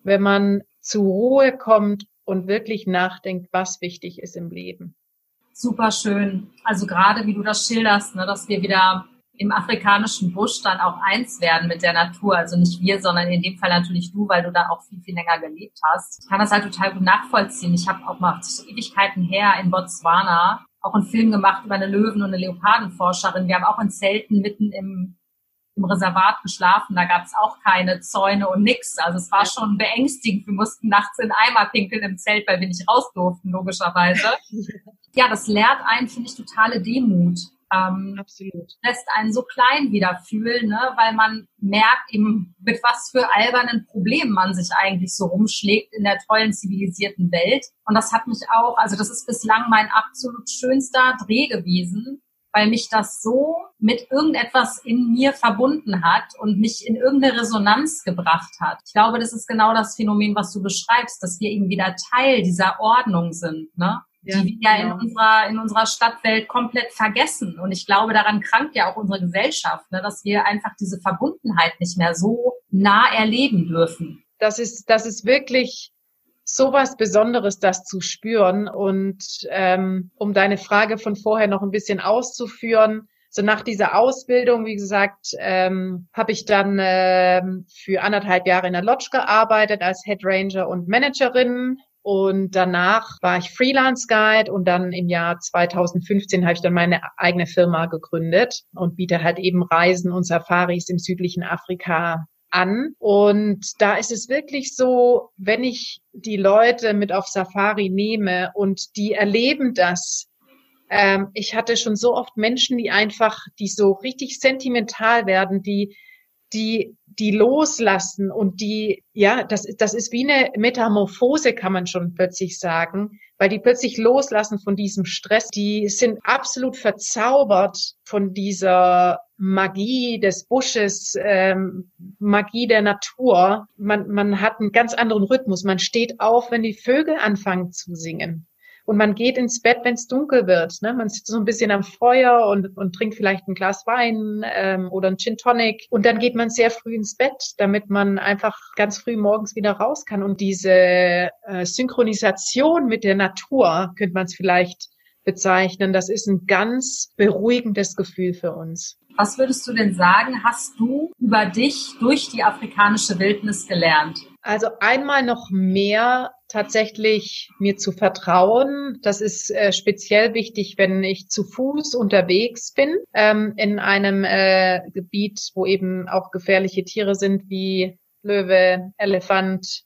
S2: wenn man zur Ruhe kommt und wirklich nachdenkt, was wichtig ist im Leben.
S1: Super schön. Also gerade wie du das schilderst, ne, dass wir wieder im afrikanischen Busch dann auch eins werden mit der Natur. Also nicht wir, sondern in dem Fall natürlich du, weil du da auch viel, viel länger gelebt hast. Ich kann das halt total gut nachvollziehen. Ich habe auch mal Ewigkeiten her in Botswana auch einen Film gemacht über eine Löwen- und eine Leopardenforscherin. Wir haben auch in Zelten mitten im im Reservat geschlafen. Da gab es auch keine Zäune und nix. Also es war schon beängstigend. Wir mussten nachts in Eimer pinkeln im Zelt, weil wir nicht raus durften, logischerweise. ja, das lehrt einen, finde ich, totale Demut. Ähm, Absolut. Lässt einen so klein wieder fühlen, ne? weil man merkt eben, mit was für albernen Problemen man sich eigentlich so rumschlägt in der tollen zivilisierten Welt. Und das hat mich auch, also das ist bislang mein absolut schönster Dreh gewesen, weil mich das so mit irgendetwas in mir verbunden hat und mich in irgendeine Resonanz gebracht hat. Ich glaube, das ist genau das Phänomen, was du beschreibst, dass wir eben wieder Teil dieser Ordnung sind, ne? Ja, die wir ja genau. in unserer, in unserer Stadtwelt komplett vergessen. Und ich glaube, daran krankt ja auch unsere Gesellschaft, ne, dass wir einfach diese Verbundenheit nicht mehr so nah erleben dürfen.
S2: Das ist, das ist wirklich sowas Besonderes, das zu spüren. Und ähm, um deine Frage von vorher noch ein bisschen auszuführen, so nach dieser Ausbildung, wie gesagt, ähm, habe ich dann ähm, für anderthalb Jahre in der Lodge gearbeitet als Head Ranger und Managerin. Und danach war ich Freelance Guide und dann im Jahr 2015 habe ich dann meine eigene Firma gegründet und biete halt eben Reisen und Safaris im südlichen Afrika an. Und da ist es wirklich so, wenn ich die Leute mit auf Safari nehme und die erleben das, ähm, ich hatte schon so oft Menschen, die einfach, die so richtig sentimental werden, die, die, die loslassen und die, ja, das, das ist wie eine Metamorphose, kann man schon plötzlich sagen, weil die plötzlich loslassen von diesem Stress. Die sind absolut verzaubert von dieser Magie des Busches, ähm, Magie der Natur. Man, man hat einen ganz anderen Rhythmus. Man steht auf, wenn die Vögel anfangen zu singen. Und man geht ins Bett, wenn es dunkel wird. Ne? Man sitzt so ein bisschen am Feuer und, und trinkt vielleicht ein Glas Wein ähm, oder ein Gin Tonic. Und dann geht man sehr früh ins Bett, damit man einfach ganz früh morgens wieder raus kann. Und diese äh, Synchronisation mit der Natur könnte man es vielleicht bezeichnen. Das ist ein ganz beruhigendes Gefühl für uns.
S1: Was würdest du denn sagen, hast du über dich durch die afrikanische Wildnis gelernt?
S2: Also einmal noch mehr tatsächlich mir zu vertrauen. Das ist äh, speziell wichtig, wenn ich zu Fuß unterwegs bin ähm, in einem äh, Gebiet, wo eben auch gefährliche Tiere sind wie Löwe, Elefant,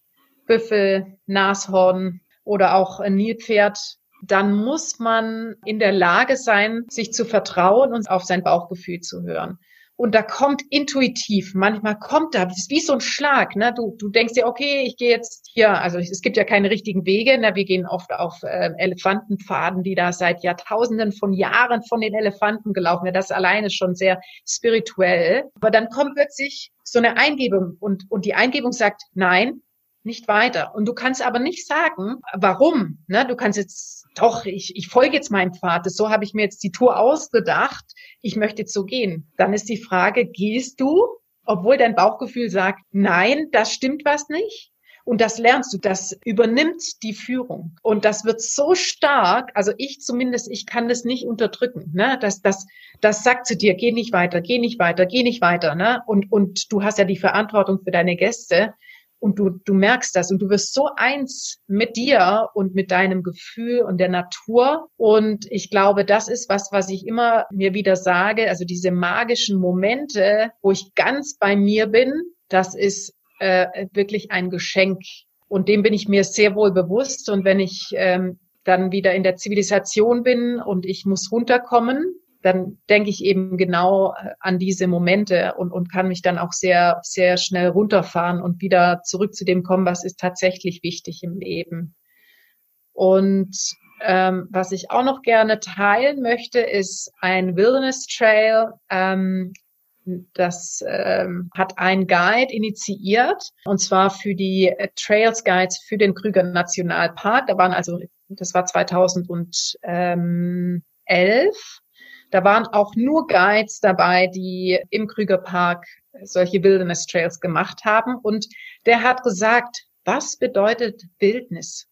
S2: Büffel, Nashorn oder auch ein Nilpferd dann muss man in der Lage sein, sich zu vertrauen und auf sein Bauchgefühl zu hören. Und da kommt intuitiv, manchmal kommt da, das ist wie so ein Schlag, ne? Du, du denkst dir, okay, ich gehe jetzt hier, also es gibt ja keine richtigen Wege, ne? wir gehen oft auf äh, Elefantenpfaden, die da seit Jahrtausenden von Jahren von den Elefanten gelaufen werden. Das alleine schon sehr spirituell. Aber dann kommt plötzlich so eine Eingebung und, und die Eingebung sagt, nein, nicht weiter. Und du kannst aber nicht sagen, warum. Ne? Du kannst jetzt doch, ich, ich folge jetzt meinem Pfad. So habe ich mir jetzt die Tour ausgedacht. Ich möchte jetzt so gehen. Dann ist die Frage, gehst du, obwohl dein Bauchgefühl sagt, nein, das stimmt was nicht? Und das lernst du, das übernimmt die Führung. Und das wird so stark, also ich zumindest, ich kann das nicht unterdrücken. Ne? Das, das, das sagt zu dir, geh nicht weiter, geh nicht weiter, geh nicht weiter. Ne? Und, und du hast ja die Verantwortung für deine Gäste und du, du merkst das und du wirst so eins mit dir und mit deinem Gefühl und der Natur. Und ich glaube, das ist was, was ich immer mir wieder sage. Also diese magischen Momente, wo ich ganz bei mir bin, das ist äh, wirklich ein Geschenk. Und dem bin ich mir sehr wohl bewusst. Und wenn ich ähm, dann wieder in der Zivilisation bin und ich muss runterkommen, dann denke ich eben genau äh, an diese Momente und, und kann mich dann auch sehr, sehr schnell runterfahren und wieder zurück zu dem kommen, was ist tatsächlich wichtig im Leben. Und ähm, was ich auch noch gerne teilen möchte, ist ein Wilderness Trail. Ähm, das ähm, hat ein Guide initiiert, und zwar für die äh, Trails Guides für den Krüger Nationalpark. Da waren also, das war 2011 da waren auch nur Guides dabei, die im Krügerpark solche Wilderness Trails gemacht haben. Und der hat gesagt, was bedeutet Wildnis?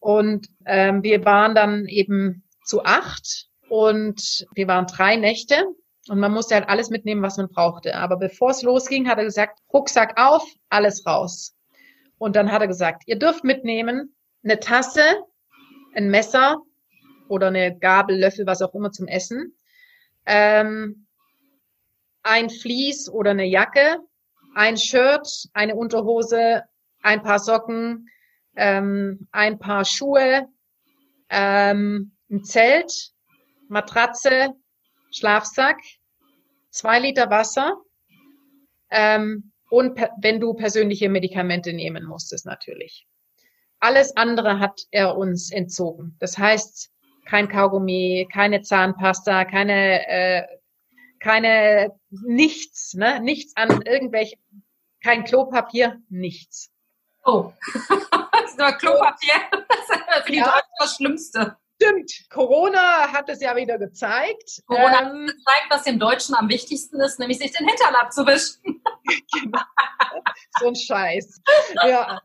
S2: Und ähm, wir waren dann eben zu acht und wir waren drei Nächte und man musste halt alles mitnehmen, was man brauchte. Aber bevor es losging, hat er gesagt, Rucksack auf, alles raus. Und dann hat er gesagt, ihr dürft mitnehmen eine Tasse, ein Messer, oder eine Gabel, Löffel, was auch immer zum Essen. Ähm, ein Vlies oder eine Jacke, ein Shirt, eine Unterhose, ein paar Socken, ähm, ein paar Schuhe, ähm, ein Zelt, Matratze, Schlafsack, zwei Liter Wasser ähm, und wenn du persönliche Medikamente nehmen musstest natürlich. Alles andere hat er uns entzogen. Das heißt, kein Kaugummi, keine Zahnpasta, keine, äh, keine, nichts, ne? Nichts an irgendwelchen, kein Klopapier, nichts.
S1: Oh, das ist nur Klopapier. Das ist ja. das Schlimmste.
S2: Stimmt. Corona hat es ja wieder gezeigt.
S1: Corona ähm, hat gezeigt, was dem Deutschen am wichtigsten ist, nämlich sich den Hintern abzuwischen. genau.
S2: So ein Scheiß. Ja.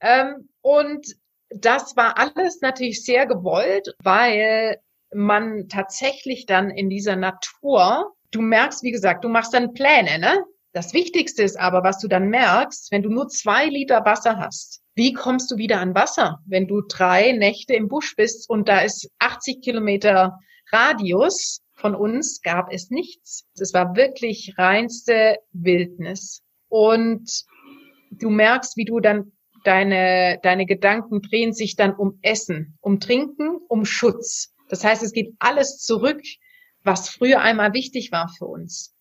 S2: ähm, und das war alles natürlich sehr gewollt, weil man tatsächlich dann in dieser Natur, du merkst, wie gesagt, du machst dann Pläne, ne? Das Wichtigste ist aber, was du dann merkst, wenn du nur zwei Liter Wasser hast, wie kommst du wieder an Wasser, wenn du drei Nächte im Busch bist und da ist 80 Kilometer Radius von uns gab es nichts. Es war wirklich reinste Wildnis. Und du merkst, wie du dann deine, deine Gedanken drehen sich dann um Essen, um Trinken, um Schutz. Das heißt, es geht alles zurück, was früher einmal wichtig war für uns.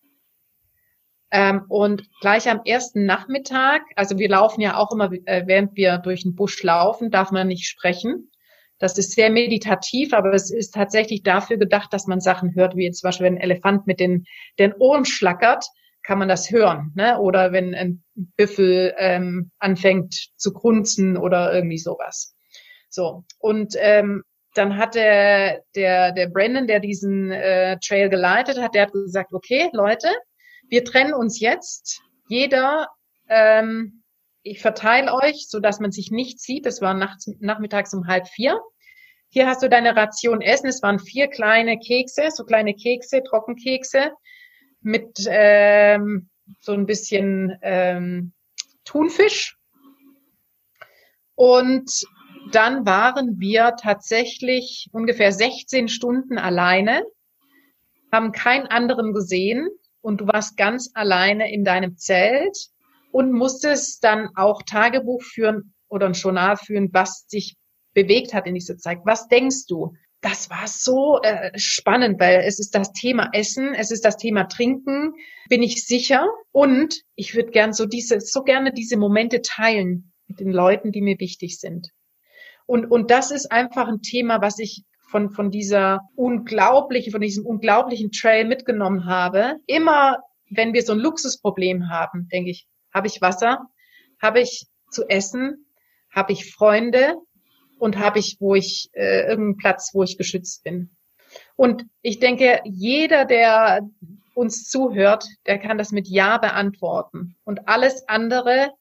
S2: Ähm, und gleich am ersten Nachmittag, also wir laufen ja auch immer, äh, während wir durch den Busch laufen, darf man nicht sprechen. Das ist sehr meditativ, aber es ist tatsächlich dafür gedacht, dass man Sachen hört, wie jetzt zum Beispiel, wenn ein Elefant mit den, den Ohren schlackert, kann man das hören. Ne? Oder wenn ein Büffel ähm, anfängt zu grunzen oder irgendwie sowas. So. Und ähm, dann hat der, der, der Brandon, der diesen äh, Trail geleitet hat, der hat gesagt, okay, Leute, wir trennen uns jetzt. Jeder, ähm, ich verteile euch, so dass man sich nicht sieht. Das war nachts, nachmittags um halb vier. Hier hast du deine Ration Essen. Es waren vier kleine Kekse, so kleine Kekse, Trockenkekse mit ähm, so ein bisschen ähm, Thunfisch. Und dann waren wir tatsächlich ungefähr 16 Stunden alleine, haben keinen anderen gesehen und du warst ganz alleine in deinem Zelt und musstest dann auch Tagebuch führen oder ein Journal führen, was dich bewegt hat in dieser Zeit. Was denkst du? Das war so äh, spannend, weil es ist das Thema Essen, es ist das Thema Trinken, bin ich sicher. Und ich würde gern so diese, so gerne diese Momente teilen mit den Leuten, die mir wichtig sind. Und, und das ist einfach ein Thema, was ich von, von dieser unglaublichen, von diesem unglaublichen Trail mitgenommen habe. Immer, wenn wir so ein Luxusproblem haben, denke ich, habe ich Wasser, habe ich zu essen, habe ich Freunde und habe ich, wo ich äh, irgendeinen Platz, wo ich geschützt bin. Und ich denke, jeder, der uns zuhört, der kann das mit Ja beantworten. Und alles andere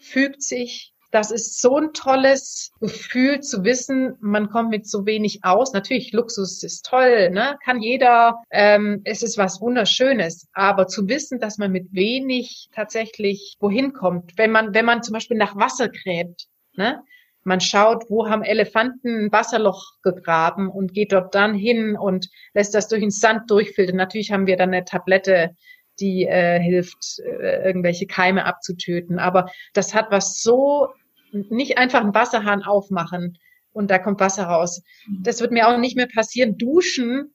S2: fügt sich das ist so ein tolles Gefühl zu wissen, man kommt mit so wenig aus. Natürlich, Luxus ist toll, ne? kann jeder, ähm, es ist was Wunderschönes, aber zu wissen, dass man mit wenig tatsächlich wohin kommt, wenn man, wenn man zum Beispiel nach Wasser gräbt, ne? Man schaut, wo haben Elefanten ein Wasserloch gegraben und geht dort dann hin und lässt das durch den Sand durchfiltern. Natürlich haben wir dann eine Tablette die äh, hilft, äh, irgendwelche Keime abzutöten. Aber das hat was so nicht einfach einen Wasserhahn aufmachen und da kommt Wasser raus. Mhm. Das wird mir auch nicht mehr passieren. Duschen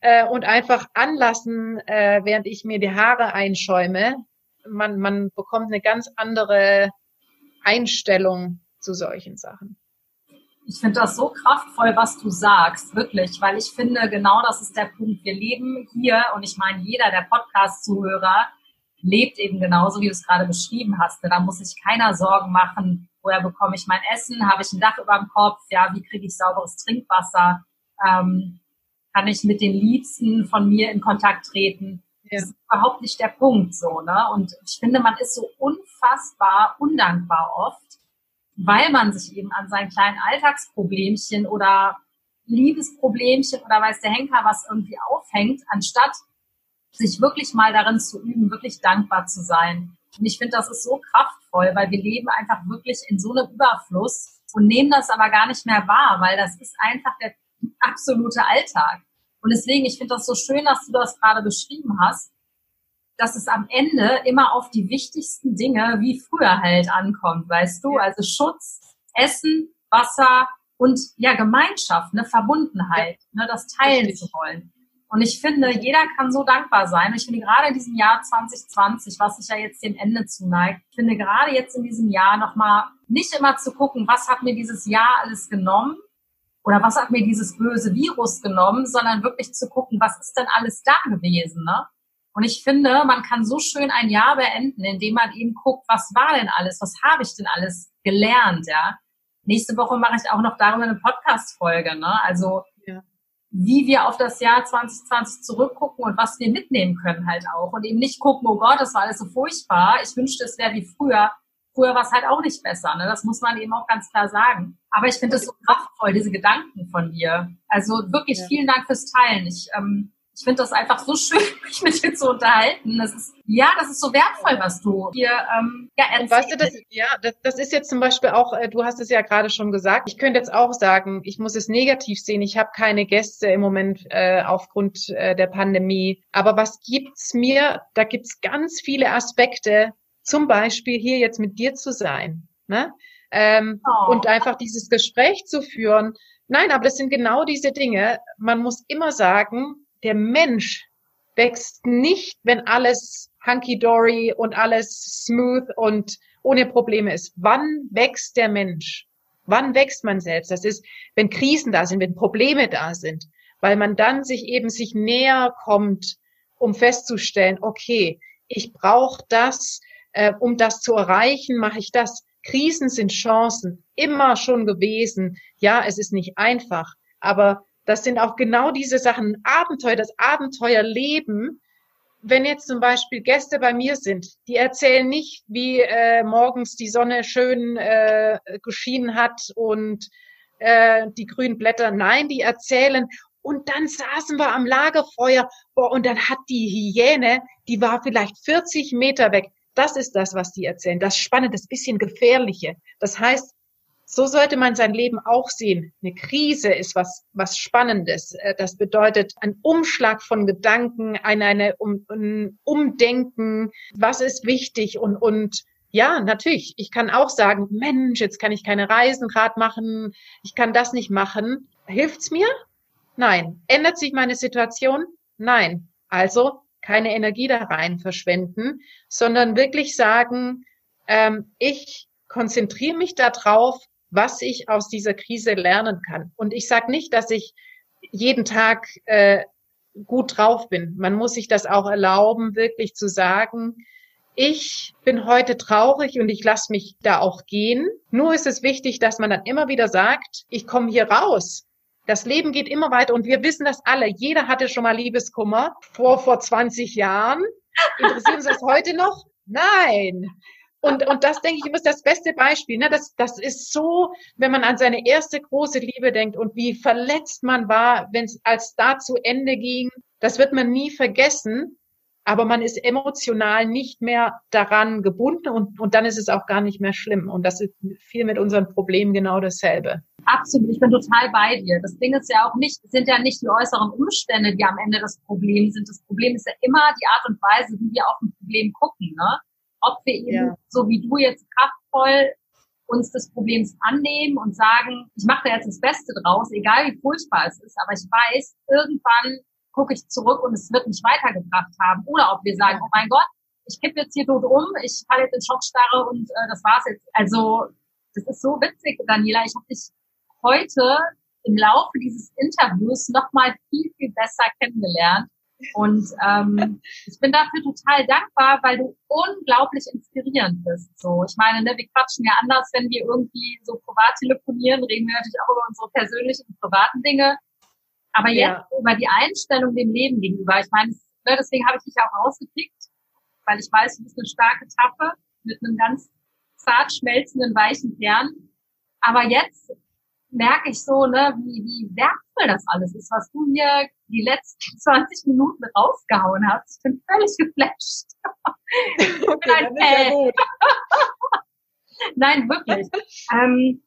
S2: äh, und einfach anlassen, äh, während ich mir die Haare einschäume. Man, man bekommt eine ganz andere Einstellung zu solchen Sachen.
S1: Ich finde das so kraftvoll, was du sagst, wirklich, weil ich finde, genau das ist der Punkt. Wir leben hier und ich meine, jeder der Podcast-Zuhörer lebt eben genauso, wie du es gerade beschrieben hast. Da muss sich keiner Sorgen machen, woher bekomme ich mein Essen, habe ich ein Dach über dem Kopf, ja, wie kriege ich sauberes Trinkwasser, ähm, kann ich mit den Liebsten von mir in Kontakt treten. Ja. Das ist überhaupt nicht der Punkt so, ne? Und ich finde, man ist so unfassbar undankbar oft, weil man sich eben an seinen kleinen Alltagsproblemchen oder Liebesproblemchen oder weiß der Henker was irgendwie aufhängt, anstatt sich wirklich mal darin zu üben, wirklich dankbar zu sein. Und ich finde, das ist so kraftvoll, weil wir leben einfach wirklich in so einem Überfluss und nehmen das aber gar nicht mehr wahr, weil das ist einfach der absolute Alltag. Und deswegen, ich finde das so schön, dass du das gerade beschrieben hast, dass es am Ende immer auf die wichtigsten Dinge wie früher halt ankommt, weißt du? Also Schutz, Essen, Wasser und ja, Gemeinschaft, eine Verbundenheit, ne, das teilen Richtig. zu wollen. Und ich finde, jeder kann so dankbar sein. Ich finde gerade in diesem Jahr 2020, was sich ja jetzt dem Ende zuneigt, ich finde gerade jetzt in diesem Jahr nochmal nicht immer zu gucken, was hat mir dieses Jahr alles genommen oder was hat mir dieses böse Virus genommen, sondern wirklich zu gucken, was ist denn alles da gewesen, ne? Und ich finde, man kann so schön ein Jahr beenden, indem man eben guckt, was war denn alles, was habe ich denn alles gelernt, ja? Nächste Woche mache ich auch noch darüber eine Podcast-Folge, ne? Also wie wir auf das Jahr 2020 zurückgucken und was wir mitnehmen können halt auch. Und eben nicht gucken, oh Gott, das war alles so furchtbar. Ich wünschte, es wäre wie früher. Früher war es halt auch nicht besser. Ne? Das muss man eben auch ganz klar sagen. Aber ich finde es so kraftvoll, diese Gedanken von dir. Also wirklich ja. vielen Dank fürs Teilen. Ich ähm, ich finde das einfach so schön, mich mit dir zu unterhalten. Das ist, ja, das ist so wertvoll, was du hier ähm, ja, erzählst.
S2: Weißt du, das, ja, das, das ist jetzt zum Beispiel auch, äh, du hast es ja gerade schon gesagt, ich könnte jetzt auch sagen, ich muss es negativ sehen, ich habe keine Gäste im Moment äh, aufgrund äh, der Pandemie. Aber was gibt's mir? Da gibt's ganz viele Aspekte, zum Beispiel hier jetzt mit dir zu sein. Ne? Ähm, oh. Und einfach dieses Gespräch zu führen. Nein, aber das sind genau diese Dinge. Man muss immer sagen, der Mensch wächst nicht, wenn alles hunky-dory und alles smooth und ohne Probleme ist. Wann wächst der Mensch? Wann wächst man selbst? Das ist, wenn Krisen da sind, wenn Probleme da sind, weil man dann sich eben sich näher kommt, um festzustellen, okay, ich brauche das, äh, um das zu erreichen, mache ich das. Krisen sind Chancen, immer schon gewesen. Ja, es ist nicht einfach, aber das sind auch genau diese Sachen, Abenteuer, das Abenteuerleben. Wenn jetzt zum Beispiel Gäste bei mir sind, die erzählen nicht, wie äh, morgens die Sonne schön äh, geschienen hat und äh, die grünen Blätter. Nein, die erzählen, und dann saßen wir am Lagerfeuer boah, und dann hat die Hyäne, die war vielleicht 40 Meter weg. Das ist das, was die erzählen. Das Spannende, das bisschen Gefährliche. Das heißt, so sollte man sein Leben auch sehen. Eine Krise ist was, was Spannendes. Äh, das bedeutet ein Umschlag von Gedanken, ein, eine um, ein Umdenken. Was ist wichtig? Und, und ja, natürlich. Ich kann auch sagen, Mensch, jetzt kann ich keine Reisen gerade machen. Ich kann das nicht machen. Hilft's mir? Nein. Ändert sich meine Situation? Nein. Also keine Energie da rein verschwenden, sondern wirklich sagen, ähm, ich konzentriere mich darauf, was ich aus dieser Krise lernen kann. Und ich sage nicht, dass ich jeden Tag äh, gut drauf bin. Man muss sich das auch erlauben, wirklich zu sagen, ich bin heute traurig und ich lasse mich da auch gehen. Nur ist es wichtig, dass man dann immer wieder sagt, ich komme hier raus. Das Leben geht immer weiter und wir wissen das alle. Jeder hatte schon mal Liebeskummer vor, vor 20 Jahren. Interessiert uns das heute noch? Nein. Und, und das, denke ich, ist das beste Beispiel. Ne? Das, das ist so, wenn man an seine erste große Liebe denkt und wie verletzt man war, wenn es als da zu Ende ging. Das wird man nie vergessen. Aber man ist emotional nicht mehr daran gebunden und, und dann ist es auch gar nicht mehr schlimm. Und das ist viel mit unseren Problemen genau dasselbe.
S1: Absolut, ich bin total bei dir. Das Ding ist ja auch nicht, sind ja nicht die äußeren Umstände, die am Ende das Problem sind. Das Problem ist ja immer die Art und Weise, wie wir auf ein Problem gucken. Ne? Ob wir eben, ja. so wie du jetzt kraftvoll uns des Problems annehmen und sagen, ich mache da jetzt das Beste draus, egal wie furchtbar es ist, aber ich weiß, irgendwann gucke ich zurück und es wird mich weitergebracht haben. Oder ob wir sagen, oh mein Gott, ich kippe jetzt hier tot um, ich falle jetzt in Schockstarre und äh, das war's jetzt. Also das ist so witzig, Daniela. Ich habe dich heute im Laufe dieses Interviews nochmal viel, viel besser kennengelernt. Und ähm, ich bin dafür total dankbar, weil du unglaublich inspirierend bist. So, ich meine, ne, wir quatschen ja anders, wenn wir irgendwie so privat telefonieren, reden wir natürlich auch über unsere persönlichen und privaten Dinge. Aber jetzt ja. über die Einstellung dem Leben gegenüber. Ich meine, ne, deswegen habe ich dich auch rausgepickt, weil ich weiß, du bist eine starke Taffe mit einem ganz zart schmelzenden, weichen Kern. Aber jetzt merke ich so, ne, wie, wie wertvoll das alles ist, was du hier die letzten 20 Minuten rausgehauen hast. Ich bin völlig geflasht. Okay, Nein, Nein, wirklich. ähm,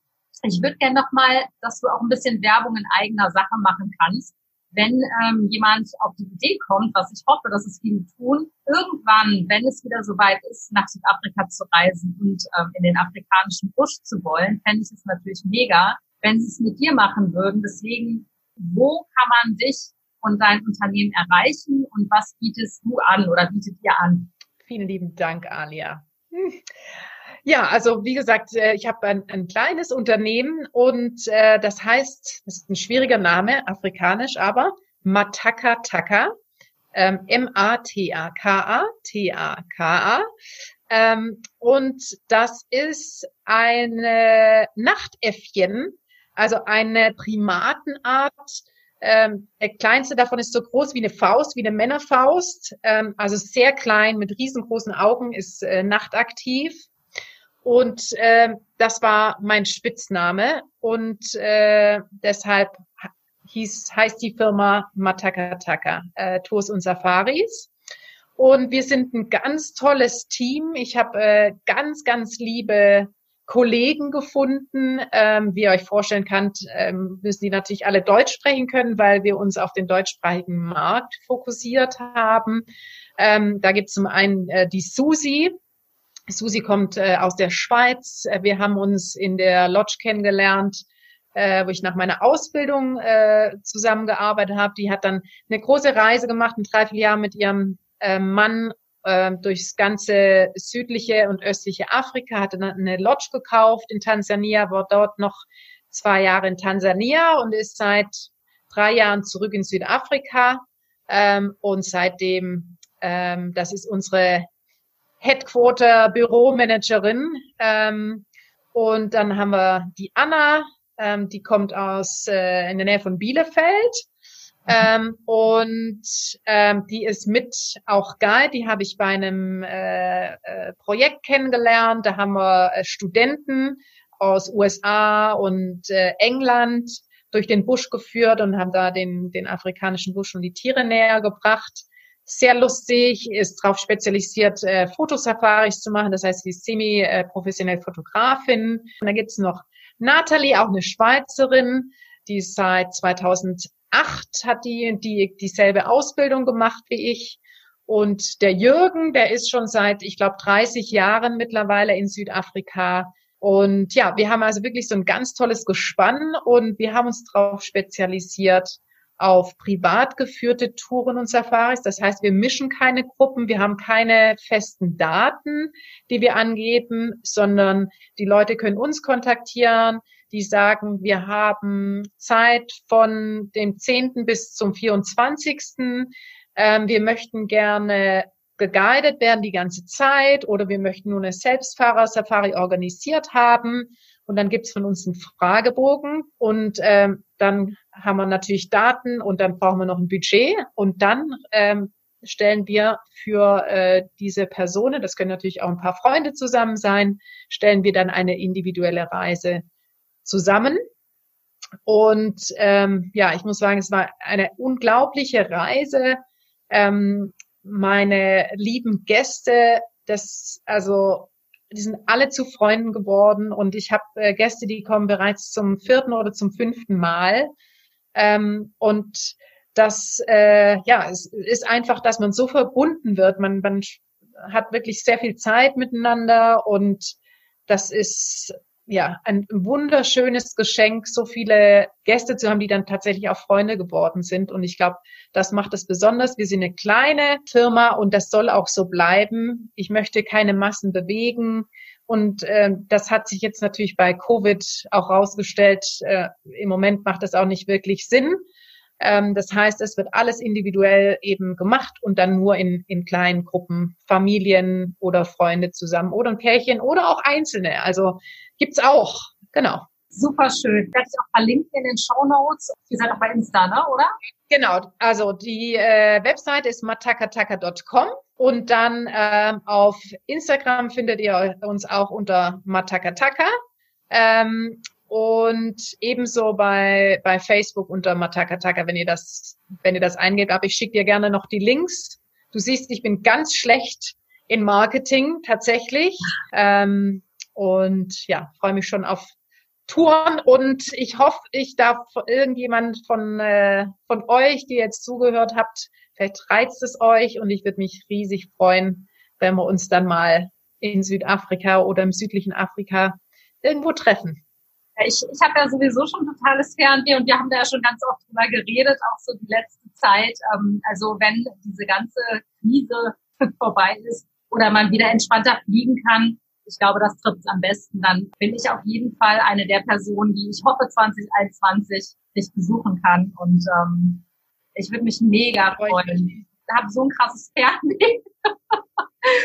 S1: ich würde gerne nochmal, dass du auch ein bisschen Werbung in eigener Sache machen kannst. Wenn ähm, jemand auf die Idee kommt, was ich hoffe, dass es viele tun, irgendwann, wenn es wieder soweit ist, nach Südafrika zu reisen und ähm, in den afrikanischen Busch zu wollen, fände ich es natürlich mega, wenn sie es mit dir machen würden. Deswegen, wo kann man dich und dein Unternehmen erreichen und was bietest du an oder bietet ihr an?
S2: Vielen lieben Dank, Alia. Hm. Ja, also wie gesagt, äh, ich habe ein, ein kleines Unternehmen und äh, das heißt, das ist ein schwieriger Name, afrikanisch, aber Mataka Taka, ähm, M-A-T-A-K-A, T-A-K-A. Ähm, und das ist eine Nachtäffchen, also eine Primatenart. Ähm, der kleinste davon ist so groß wie eine Faust, wie eine Männerfaust. Ähm, also sehr klein mit riesengroßen Augen, ist äh, nachtaktiv. Und äh, das war mein Spitzname. Und äh, deshalb hieß, heißt die Firma Matakataka, äh, Tours und Safaris. Und wir sind ein ganz tolles Team. Ich habe äh, ganz, ganz liebe Kollegen gefunden. Ähm, wie ihr euch vorstellen könnt, ähm, müssen die natürlich alle Deutsch sprechen können, weil wir uns auf den deutschsprachigen Markt fokussiert haben. Ähm, da gibt es zum einen äh, die Susi. Susi kommt äh, aus der Schweiz. Äh, wir haben uns in der Lodge kennengelernt, äh, wo ich nach meiner Ausbildung äh, zusammengearbeitet habe. Die hat dann eine große Reise gemacht, ein Dreivierteljahr mit ihrem äh, Mann äh, durchs ganze südliche und östliche Afrika, hatte eine Lodge gekauft in Tansania, war dort noch zwei Jahre in Tansania und ist seit drei Jahren zurück in Südafrika. Ähm, und seitdem, ähm, das ist unsere Headquarter Büromanagerin. Ähm, Und dann haben wir die Anna, ähm, die kommt aus äh, in der Nähe von Bielefeld. Ähm, und ähm, die ist mit auch geil. Die habe ich bei einem äh, äh, Projekt kennengelernt. Da haben wir äh, Studenten aus USA und äh, England durch den Busch geführt und haben da den, den afrikanischen Busch und die Tiere näher gebracht. Sehr lustig, ist darauf spezialisiert, äh, Fotosafaris zu machen. Das heißt, sie ist semi-professionell äh, Fotografin. Und dann gibt's noch Nathalie, auch eine Schweizerin, die seit 2000 acht hat die, die dieselbe Ausbildung gemacht wie ich. Und der Jürgen, der ist schon seit, ich glaube, 30 Jahren mittlerweile in Südafrika. Und ja, wir haben also wirklich so ein ganz tolles Gespann und wir haben uns darauf spezialisiert auf privat geführte Touren und Safaris. Das heißt, wir mischen keine Gruppen, wir haben keine festen Daten, die wir angeben, sondern die Leute können uns kontaktieren, die sagen, wir haben Zeit von dem 10. bis zum 24. Ähm, wir möchten gerne geguidet werden die ganze Zeit oder wir möchten nur eine Selbstfahrer-Safari organisiert haben. Und dann gibt's von uns einen Fragebogen und ähm, dann haben wir natürlich Daten und dann brauchen wir noch ein Budget und dann ähm, stellen wir für äh, diese Personen, das können natürlich auch ein paar Freunde zusammen sein, stellen wir dann eine individuelle Reise zusammen. Und ähm, ja, ich muss sagen, es war eine unglaubliche Reise. Ähm, meine lieben Gäste, das, also, die sind alle zu Freunden geworden und ich habe äh, Gäste, die kommen bereits zum vierten oder zum fünften Mal. Ähm, und das, äh, ja, es ist einfach, dass man so verbunden wird. Man, man hat wirklich sehr viel Zeit miteinander und das ist ja, ein wunderschönes Geschenk, so viele Gäste zu haben, die dann tatsächlich auch Freunde geworden sind. Und ich glaube, das macht es besonders. Wir sind eine kleine Firma und das soll auch so bleiben. Ich möchte keine Massen bewegen. Und äh, das hat sich jetzt natürlich bei Covid auch rausgestellt. Äh, Im Moment macht das auch nicht wirklich Sinn. Ähm, das heißt, es wird alles individuell eben gemacht und dann nur in, in kleinen Gruppen, Familien oder Freunde zusammen oder ein Pärchen oder auch Einzelne. Also Gibt's auch, genau.
S1: Super schön. Werde ich auch verlinken in den Show Notes. Ihr seid auch bei Insta, ne, oder?
S2: Genau. Also die äh, Website ist matakataka.com und dann ähm, auf Instagram findet ihr uns auch unter matakataka. Ähm, und ebenso bei, bei Facebook unter Matakataka, wenn ihr das, wenn ihr das eingebt. Aber ich schicke dir gerne noch die Links. Du siehst, ich bin ganz schlecht in Marketing tatsächlich. Ähm, und ja, freue mich schon auf Touren und ich hoffe, ich darf irgendjemand von, äh, von euch, die jetzt zugehört habt, vielleicht reizt es euch und ich würde mich riesig freuen, wenn wir uns dann mal in Südafrika oder im südlichen Afrika irgendwo treffen.
S1: Ich, ich habe ja sowieso schon totales Fernweh und wir haben da ja schon ganz oft drüber geredet, auch so die letzte Zeit. Ähm, also wenn diese ganze Krise vorbei ist oder man wieder entspannter fliegen kann, ich glaube, das trifft es am besten. Dann bin ich auf jeden Fall eine der Personen, die ich hoffe 2021 dich besuchen kann. Und ähm, ich würde mich mega freuen. Ich habe so ein krasses Fernweh.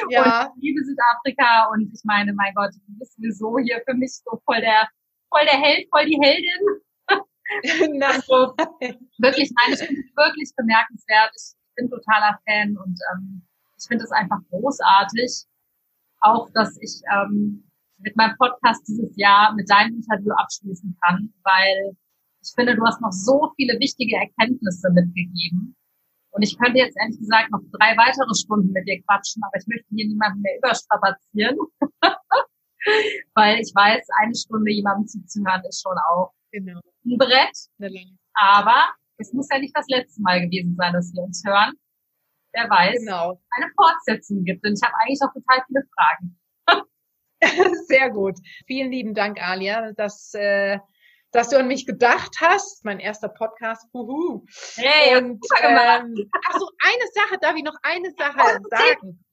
S1: Ja. Und ich liebe Südafrika und ich meine, mein Gott, du bist sowieso hier für mich so voll der, voll der Held, voll die Heldin. also, wirklich, nein, ich finde es wirklich bemerkenswert. Ich bin totaler Fan und ähm, ich finde es einfach großartig, auch, dass ich ähm, mit meinem Podcast dieses Jahr mit deinem Interview abschließen kann, weil ich finde, du hast noch so viele wichtige Erkenntnisse mitgegeben. Und ich könnte jetzt ehrlich gesagt noch drei weitere Stunden mit dir quatschen, aber ich möchte hier niemanden mehr überstrapazieren. weil ich weiß, eine Stunde jemandem zuzuhören ist schon auch genau. ein Brett. Aber es muss ja nicht das letzte Mal gewesen sein, dass wir uns hören wer weiß, genau. eine Fortsetzung gibt. Und ich habe eigentlich auch total viele
S2: Fragen. Sehr gut. Vielen lieben Dank, Alia, dass, äh, dass du an mich gedacht hast. Mein erster Podcast. Huhu. Hey, und ähm, ach so, eine Sache, darf ich noch eine Sache sagen?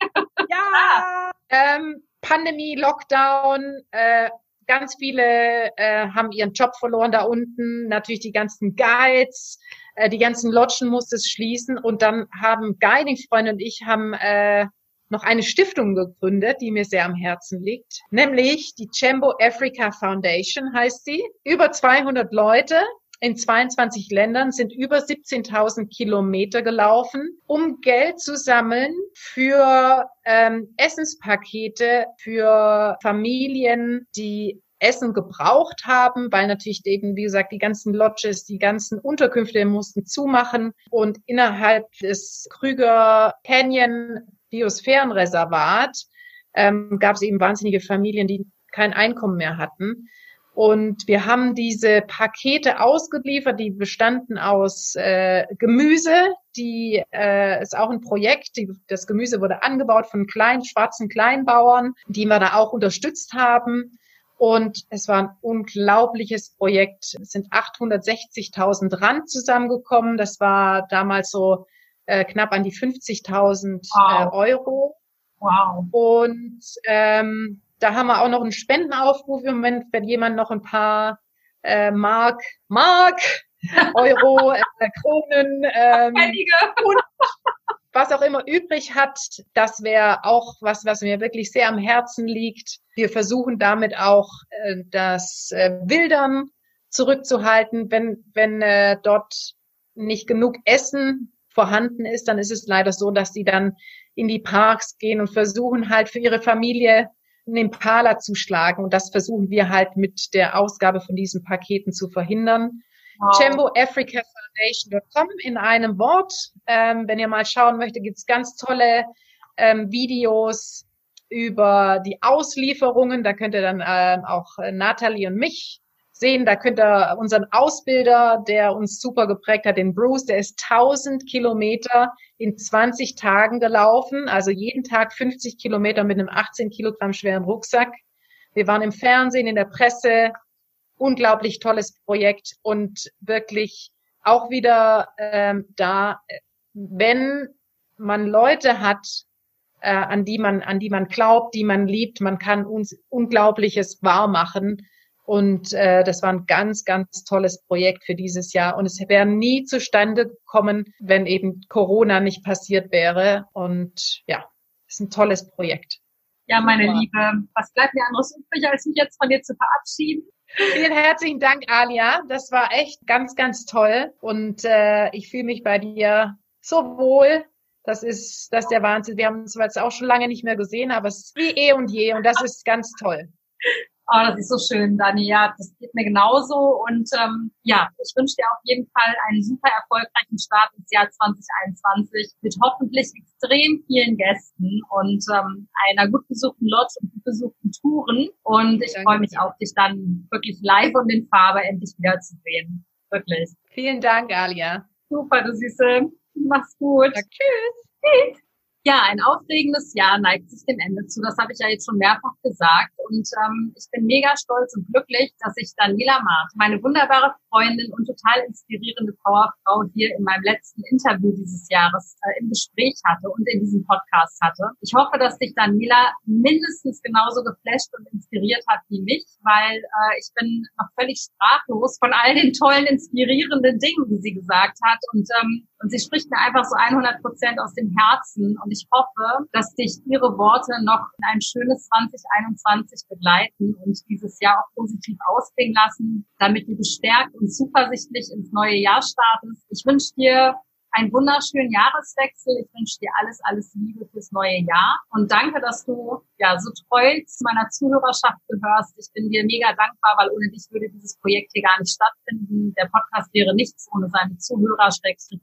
S2: ja, ähm, Pandemie, Lockdown, äh, ganz viele äh, haben ihren Job verloren da unten, natürlich die ganzen Guides, äh, die ganzen Lodgen musste es schließen. Und dann haben Guiding-Freunde und ich haben äh, noch eine Stiftung gegründet, die mir sehr am Herzen liegt, nämlich die Chambo Africa Foundation heißt sie. Über 200 Leute in 22 Ländern sind über 17.000 Kilometer gelaufen, um Geld zu sammeln für ähm, Essenspakete für Familien, die Essen gebraucht haben, weil natürlich eben, wie gesagt, die ganzen Lodges, die ganzen Unterkünfte mussten zumachen und innerhalb des Krüger Canyon Biosphärenreservat ähm, gab es eben wahnsinnige Familien, die kein Einkommen mehr hatten. Und wir haben diese Pakete ausgeliefert, die bestanden aus äh, Gemüse, die äh, ist auch ein Projekt. Die, das Gemüse wurde angebaut von kleinen schwarzen Kleinbauern, die wir da auch unterstützt haben. Und es war ein unglaubliches Projekt. Es sind 860.000 Rand zusammengekommen. Das war damals so äh, knapp an die 50.000 äh, wow. äh, Euro. Wow. Und ähm, da haben wir auch noch einen Spendenaufruf im Moment, wenn jemand noch ein paar äh, Mark, Mark, Euro, äh, Kronen ähm, und was auch immer übrig hat, das wäre auch was, was mir wirklich sehr am Herzen liegt. Wir versuchen damit auch äh, das äh, Wildern zurückzuhalten. Wenn, wenn äh, dort nicht genug Essen vorhanden ist, dann ist es leider so, dass sie dann in die Parks gehen und versuchen halt für ihre Familie einen Impala zu schlagen. Und das versuchen wir halt mit der Ausgabe von diesen Paketen zu verhindern. Wow. In einem Wort. Ähm, wenn ihr mal schauen möchtet, gibt's ganz tolle ähm, Videos über die Auslieferungen. Da könnt ihr dann ähm, auch Natalie und mich sehen. Da könnt ihr unseren Ausbilder, der uns super geprägt hat, den Bruce, der ist 1000 Kilometer in 20 Tagen gelaufen. Also jeden Tag 50 Kilometer mit einem 18 Kilogramm schweren Rucksack. Wir waren im Fernsehen, in der Presse, unglaublich tolles Projekt und wirklich auch wieder ähm, da, wenn man Leute hat, äh, an die man, an die man glaubt, die man liebt, man kann uns Unglaubliches wahr machen. Und äh, das war ein ganz, ganz tolles Projekt für dieses Jahr. Und es wäre nie zustande gekommen, wenn eben Corona nicht passiert wäre. Und ja, es ist ein tolles Projekt.
S1: Ja, meine Liebe, was bleibt mir anderes übrig, als mich jetzt von dir zu verabschieden?
S2: Vielen herzlichen Dank, Alia. Das war echt ganz, ganz toll. Und äh, ich fühle mich bei dir so wohl. Das ist, das ist der Wahnsinn. Wir haben uns jetzt auch schon lange nicht mehr gesehen, aber es ist wie eh und je und das ist ganz toll.
S1: Oh, das ist so schön, Dani. Ja, das geht mir genauso. Und ähm, ja, ich wünsche dir auf jeden Fall einen super erfolgreichen Start ins Jahr 2021 mit hoffentlich extrem vielen Gästen und ähm, einer gut besuchten Lodge und gut besuchten Touren. Und ich freue mich auf dich dann wirklich live und in Farbe endlich wiederzusehen. Wirklich.
S2: Vielen Dank, Alia.
S1: Super, du Süße. Mach's gut. Ja, tschüss. Tschüss. Ja, ein aufregendes Jahr neigt sich dem Ende zu. Das habe ich ja jetzt schon mehrfach gesagt. Und ähm, ich bin mega stolz und glücklich, dass ich Daniela Maat, meine wunderbare Freundin und total inspirierende Powerfrau hier in meinem letzten Interview dieses Jahres äh, im Gespräch hatte und in diesem Podcast hatte. Ich hoffe, dass dich Daniela mindestens genauso geflasht und inspiriert hat wie mich, weil äh, ich bin noch völlig sprachlos von all den tollen, inspirierenden Dingen, die sie gesagt hat. Und ähm, und sie spricht mir einfach so 100 Prozent aus dem Herzen. Und ich hoffe, dass dich ihre Worte noch in ein schönes 2021 begleiten und dieses Jahr auch positiv ausklingen lassen, damit du bestärkt und zuversichtlich ins neue Jahr startest. Ich wünsche dir einen wunderschönen Jahreswechsel. Ich wünsche dir alles, alles Liebe fürs neue Jahr und danke, dass du ja so treu zu meiner Zuhörerschaft gehörst. Ich bin dir mega dankbar, weil ohne dich würde dieses Projekt hier gar nicht stattfinden. Der Podcast wäre nichts ohne seine Zuhörer,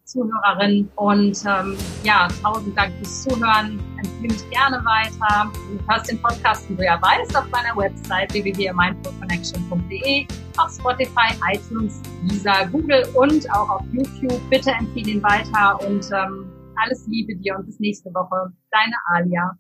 S1: Zuhörerin. Und ähm, ja, tausend Dank fürs Zuhören. Empfehle mich gerne weiter. Du hörst den Podcast, wie du ja weißt, auf meiner Website www.mindfulconnection.de, auf Spotify, iTunes, Lisa, Google und auch auf YouTube. Bitte empfehle ihn weiter und ähm, alles Liebe dir und bis nächste Woche. Deine Alia.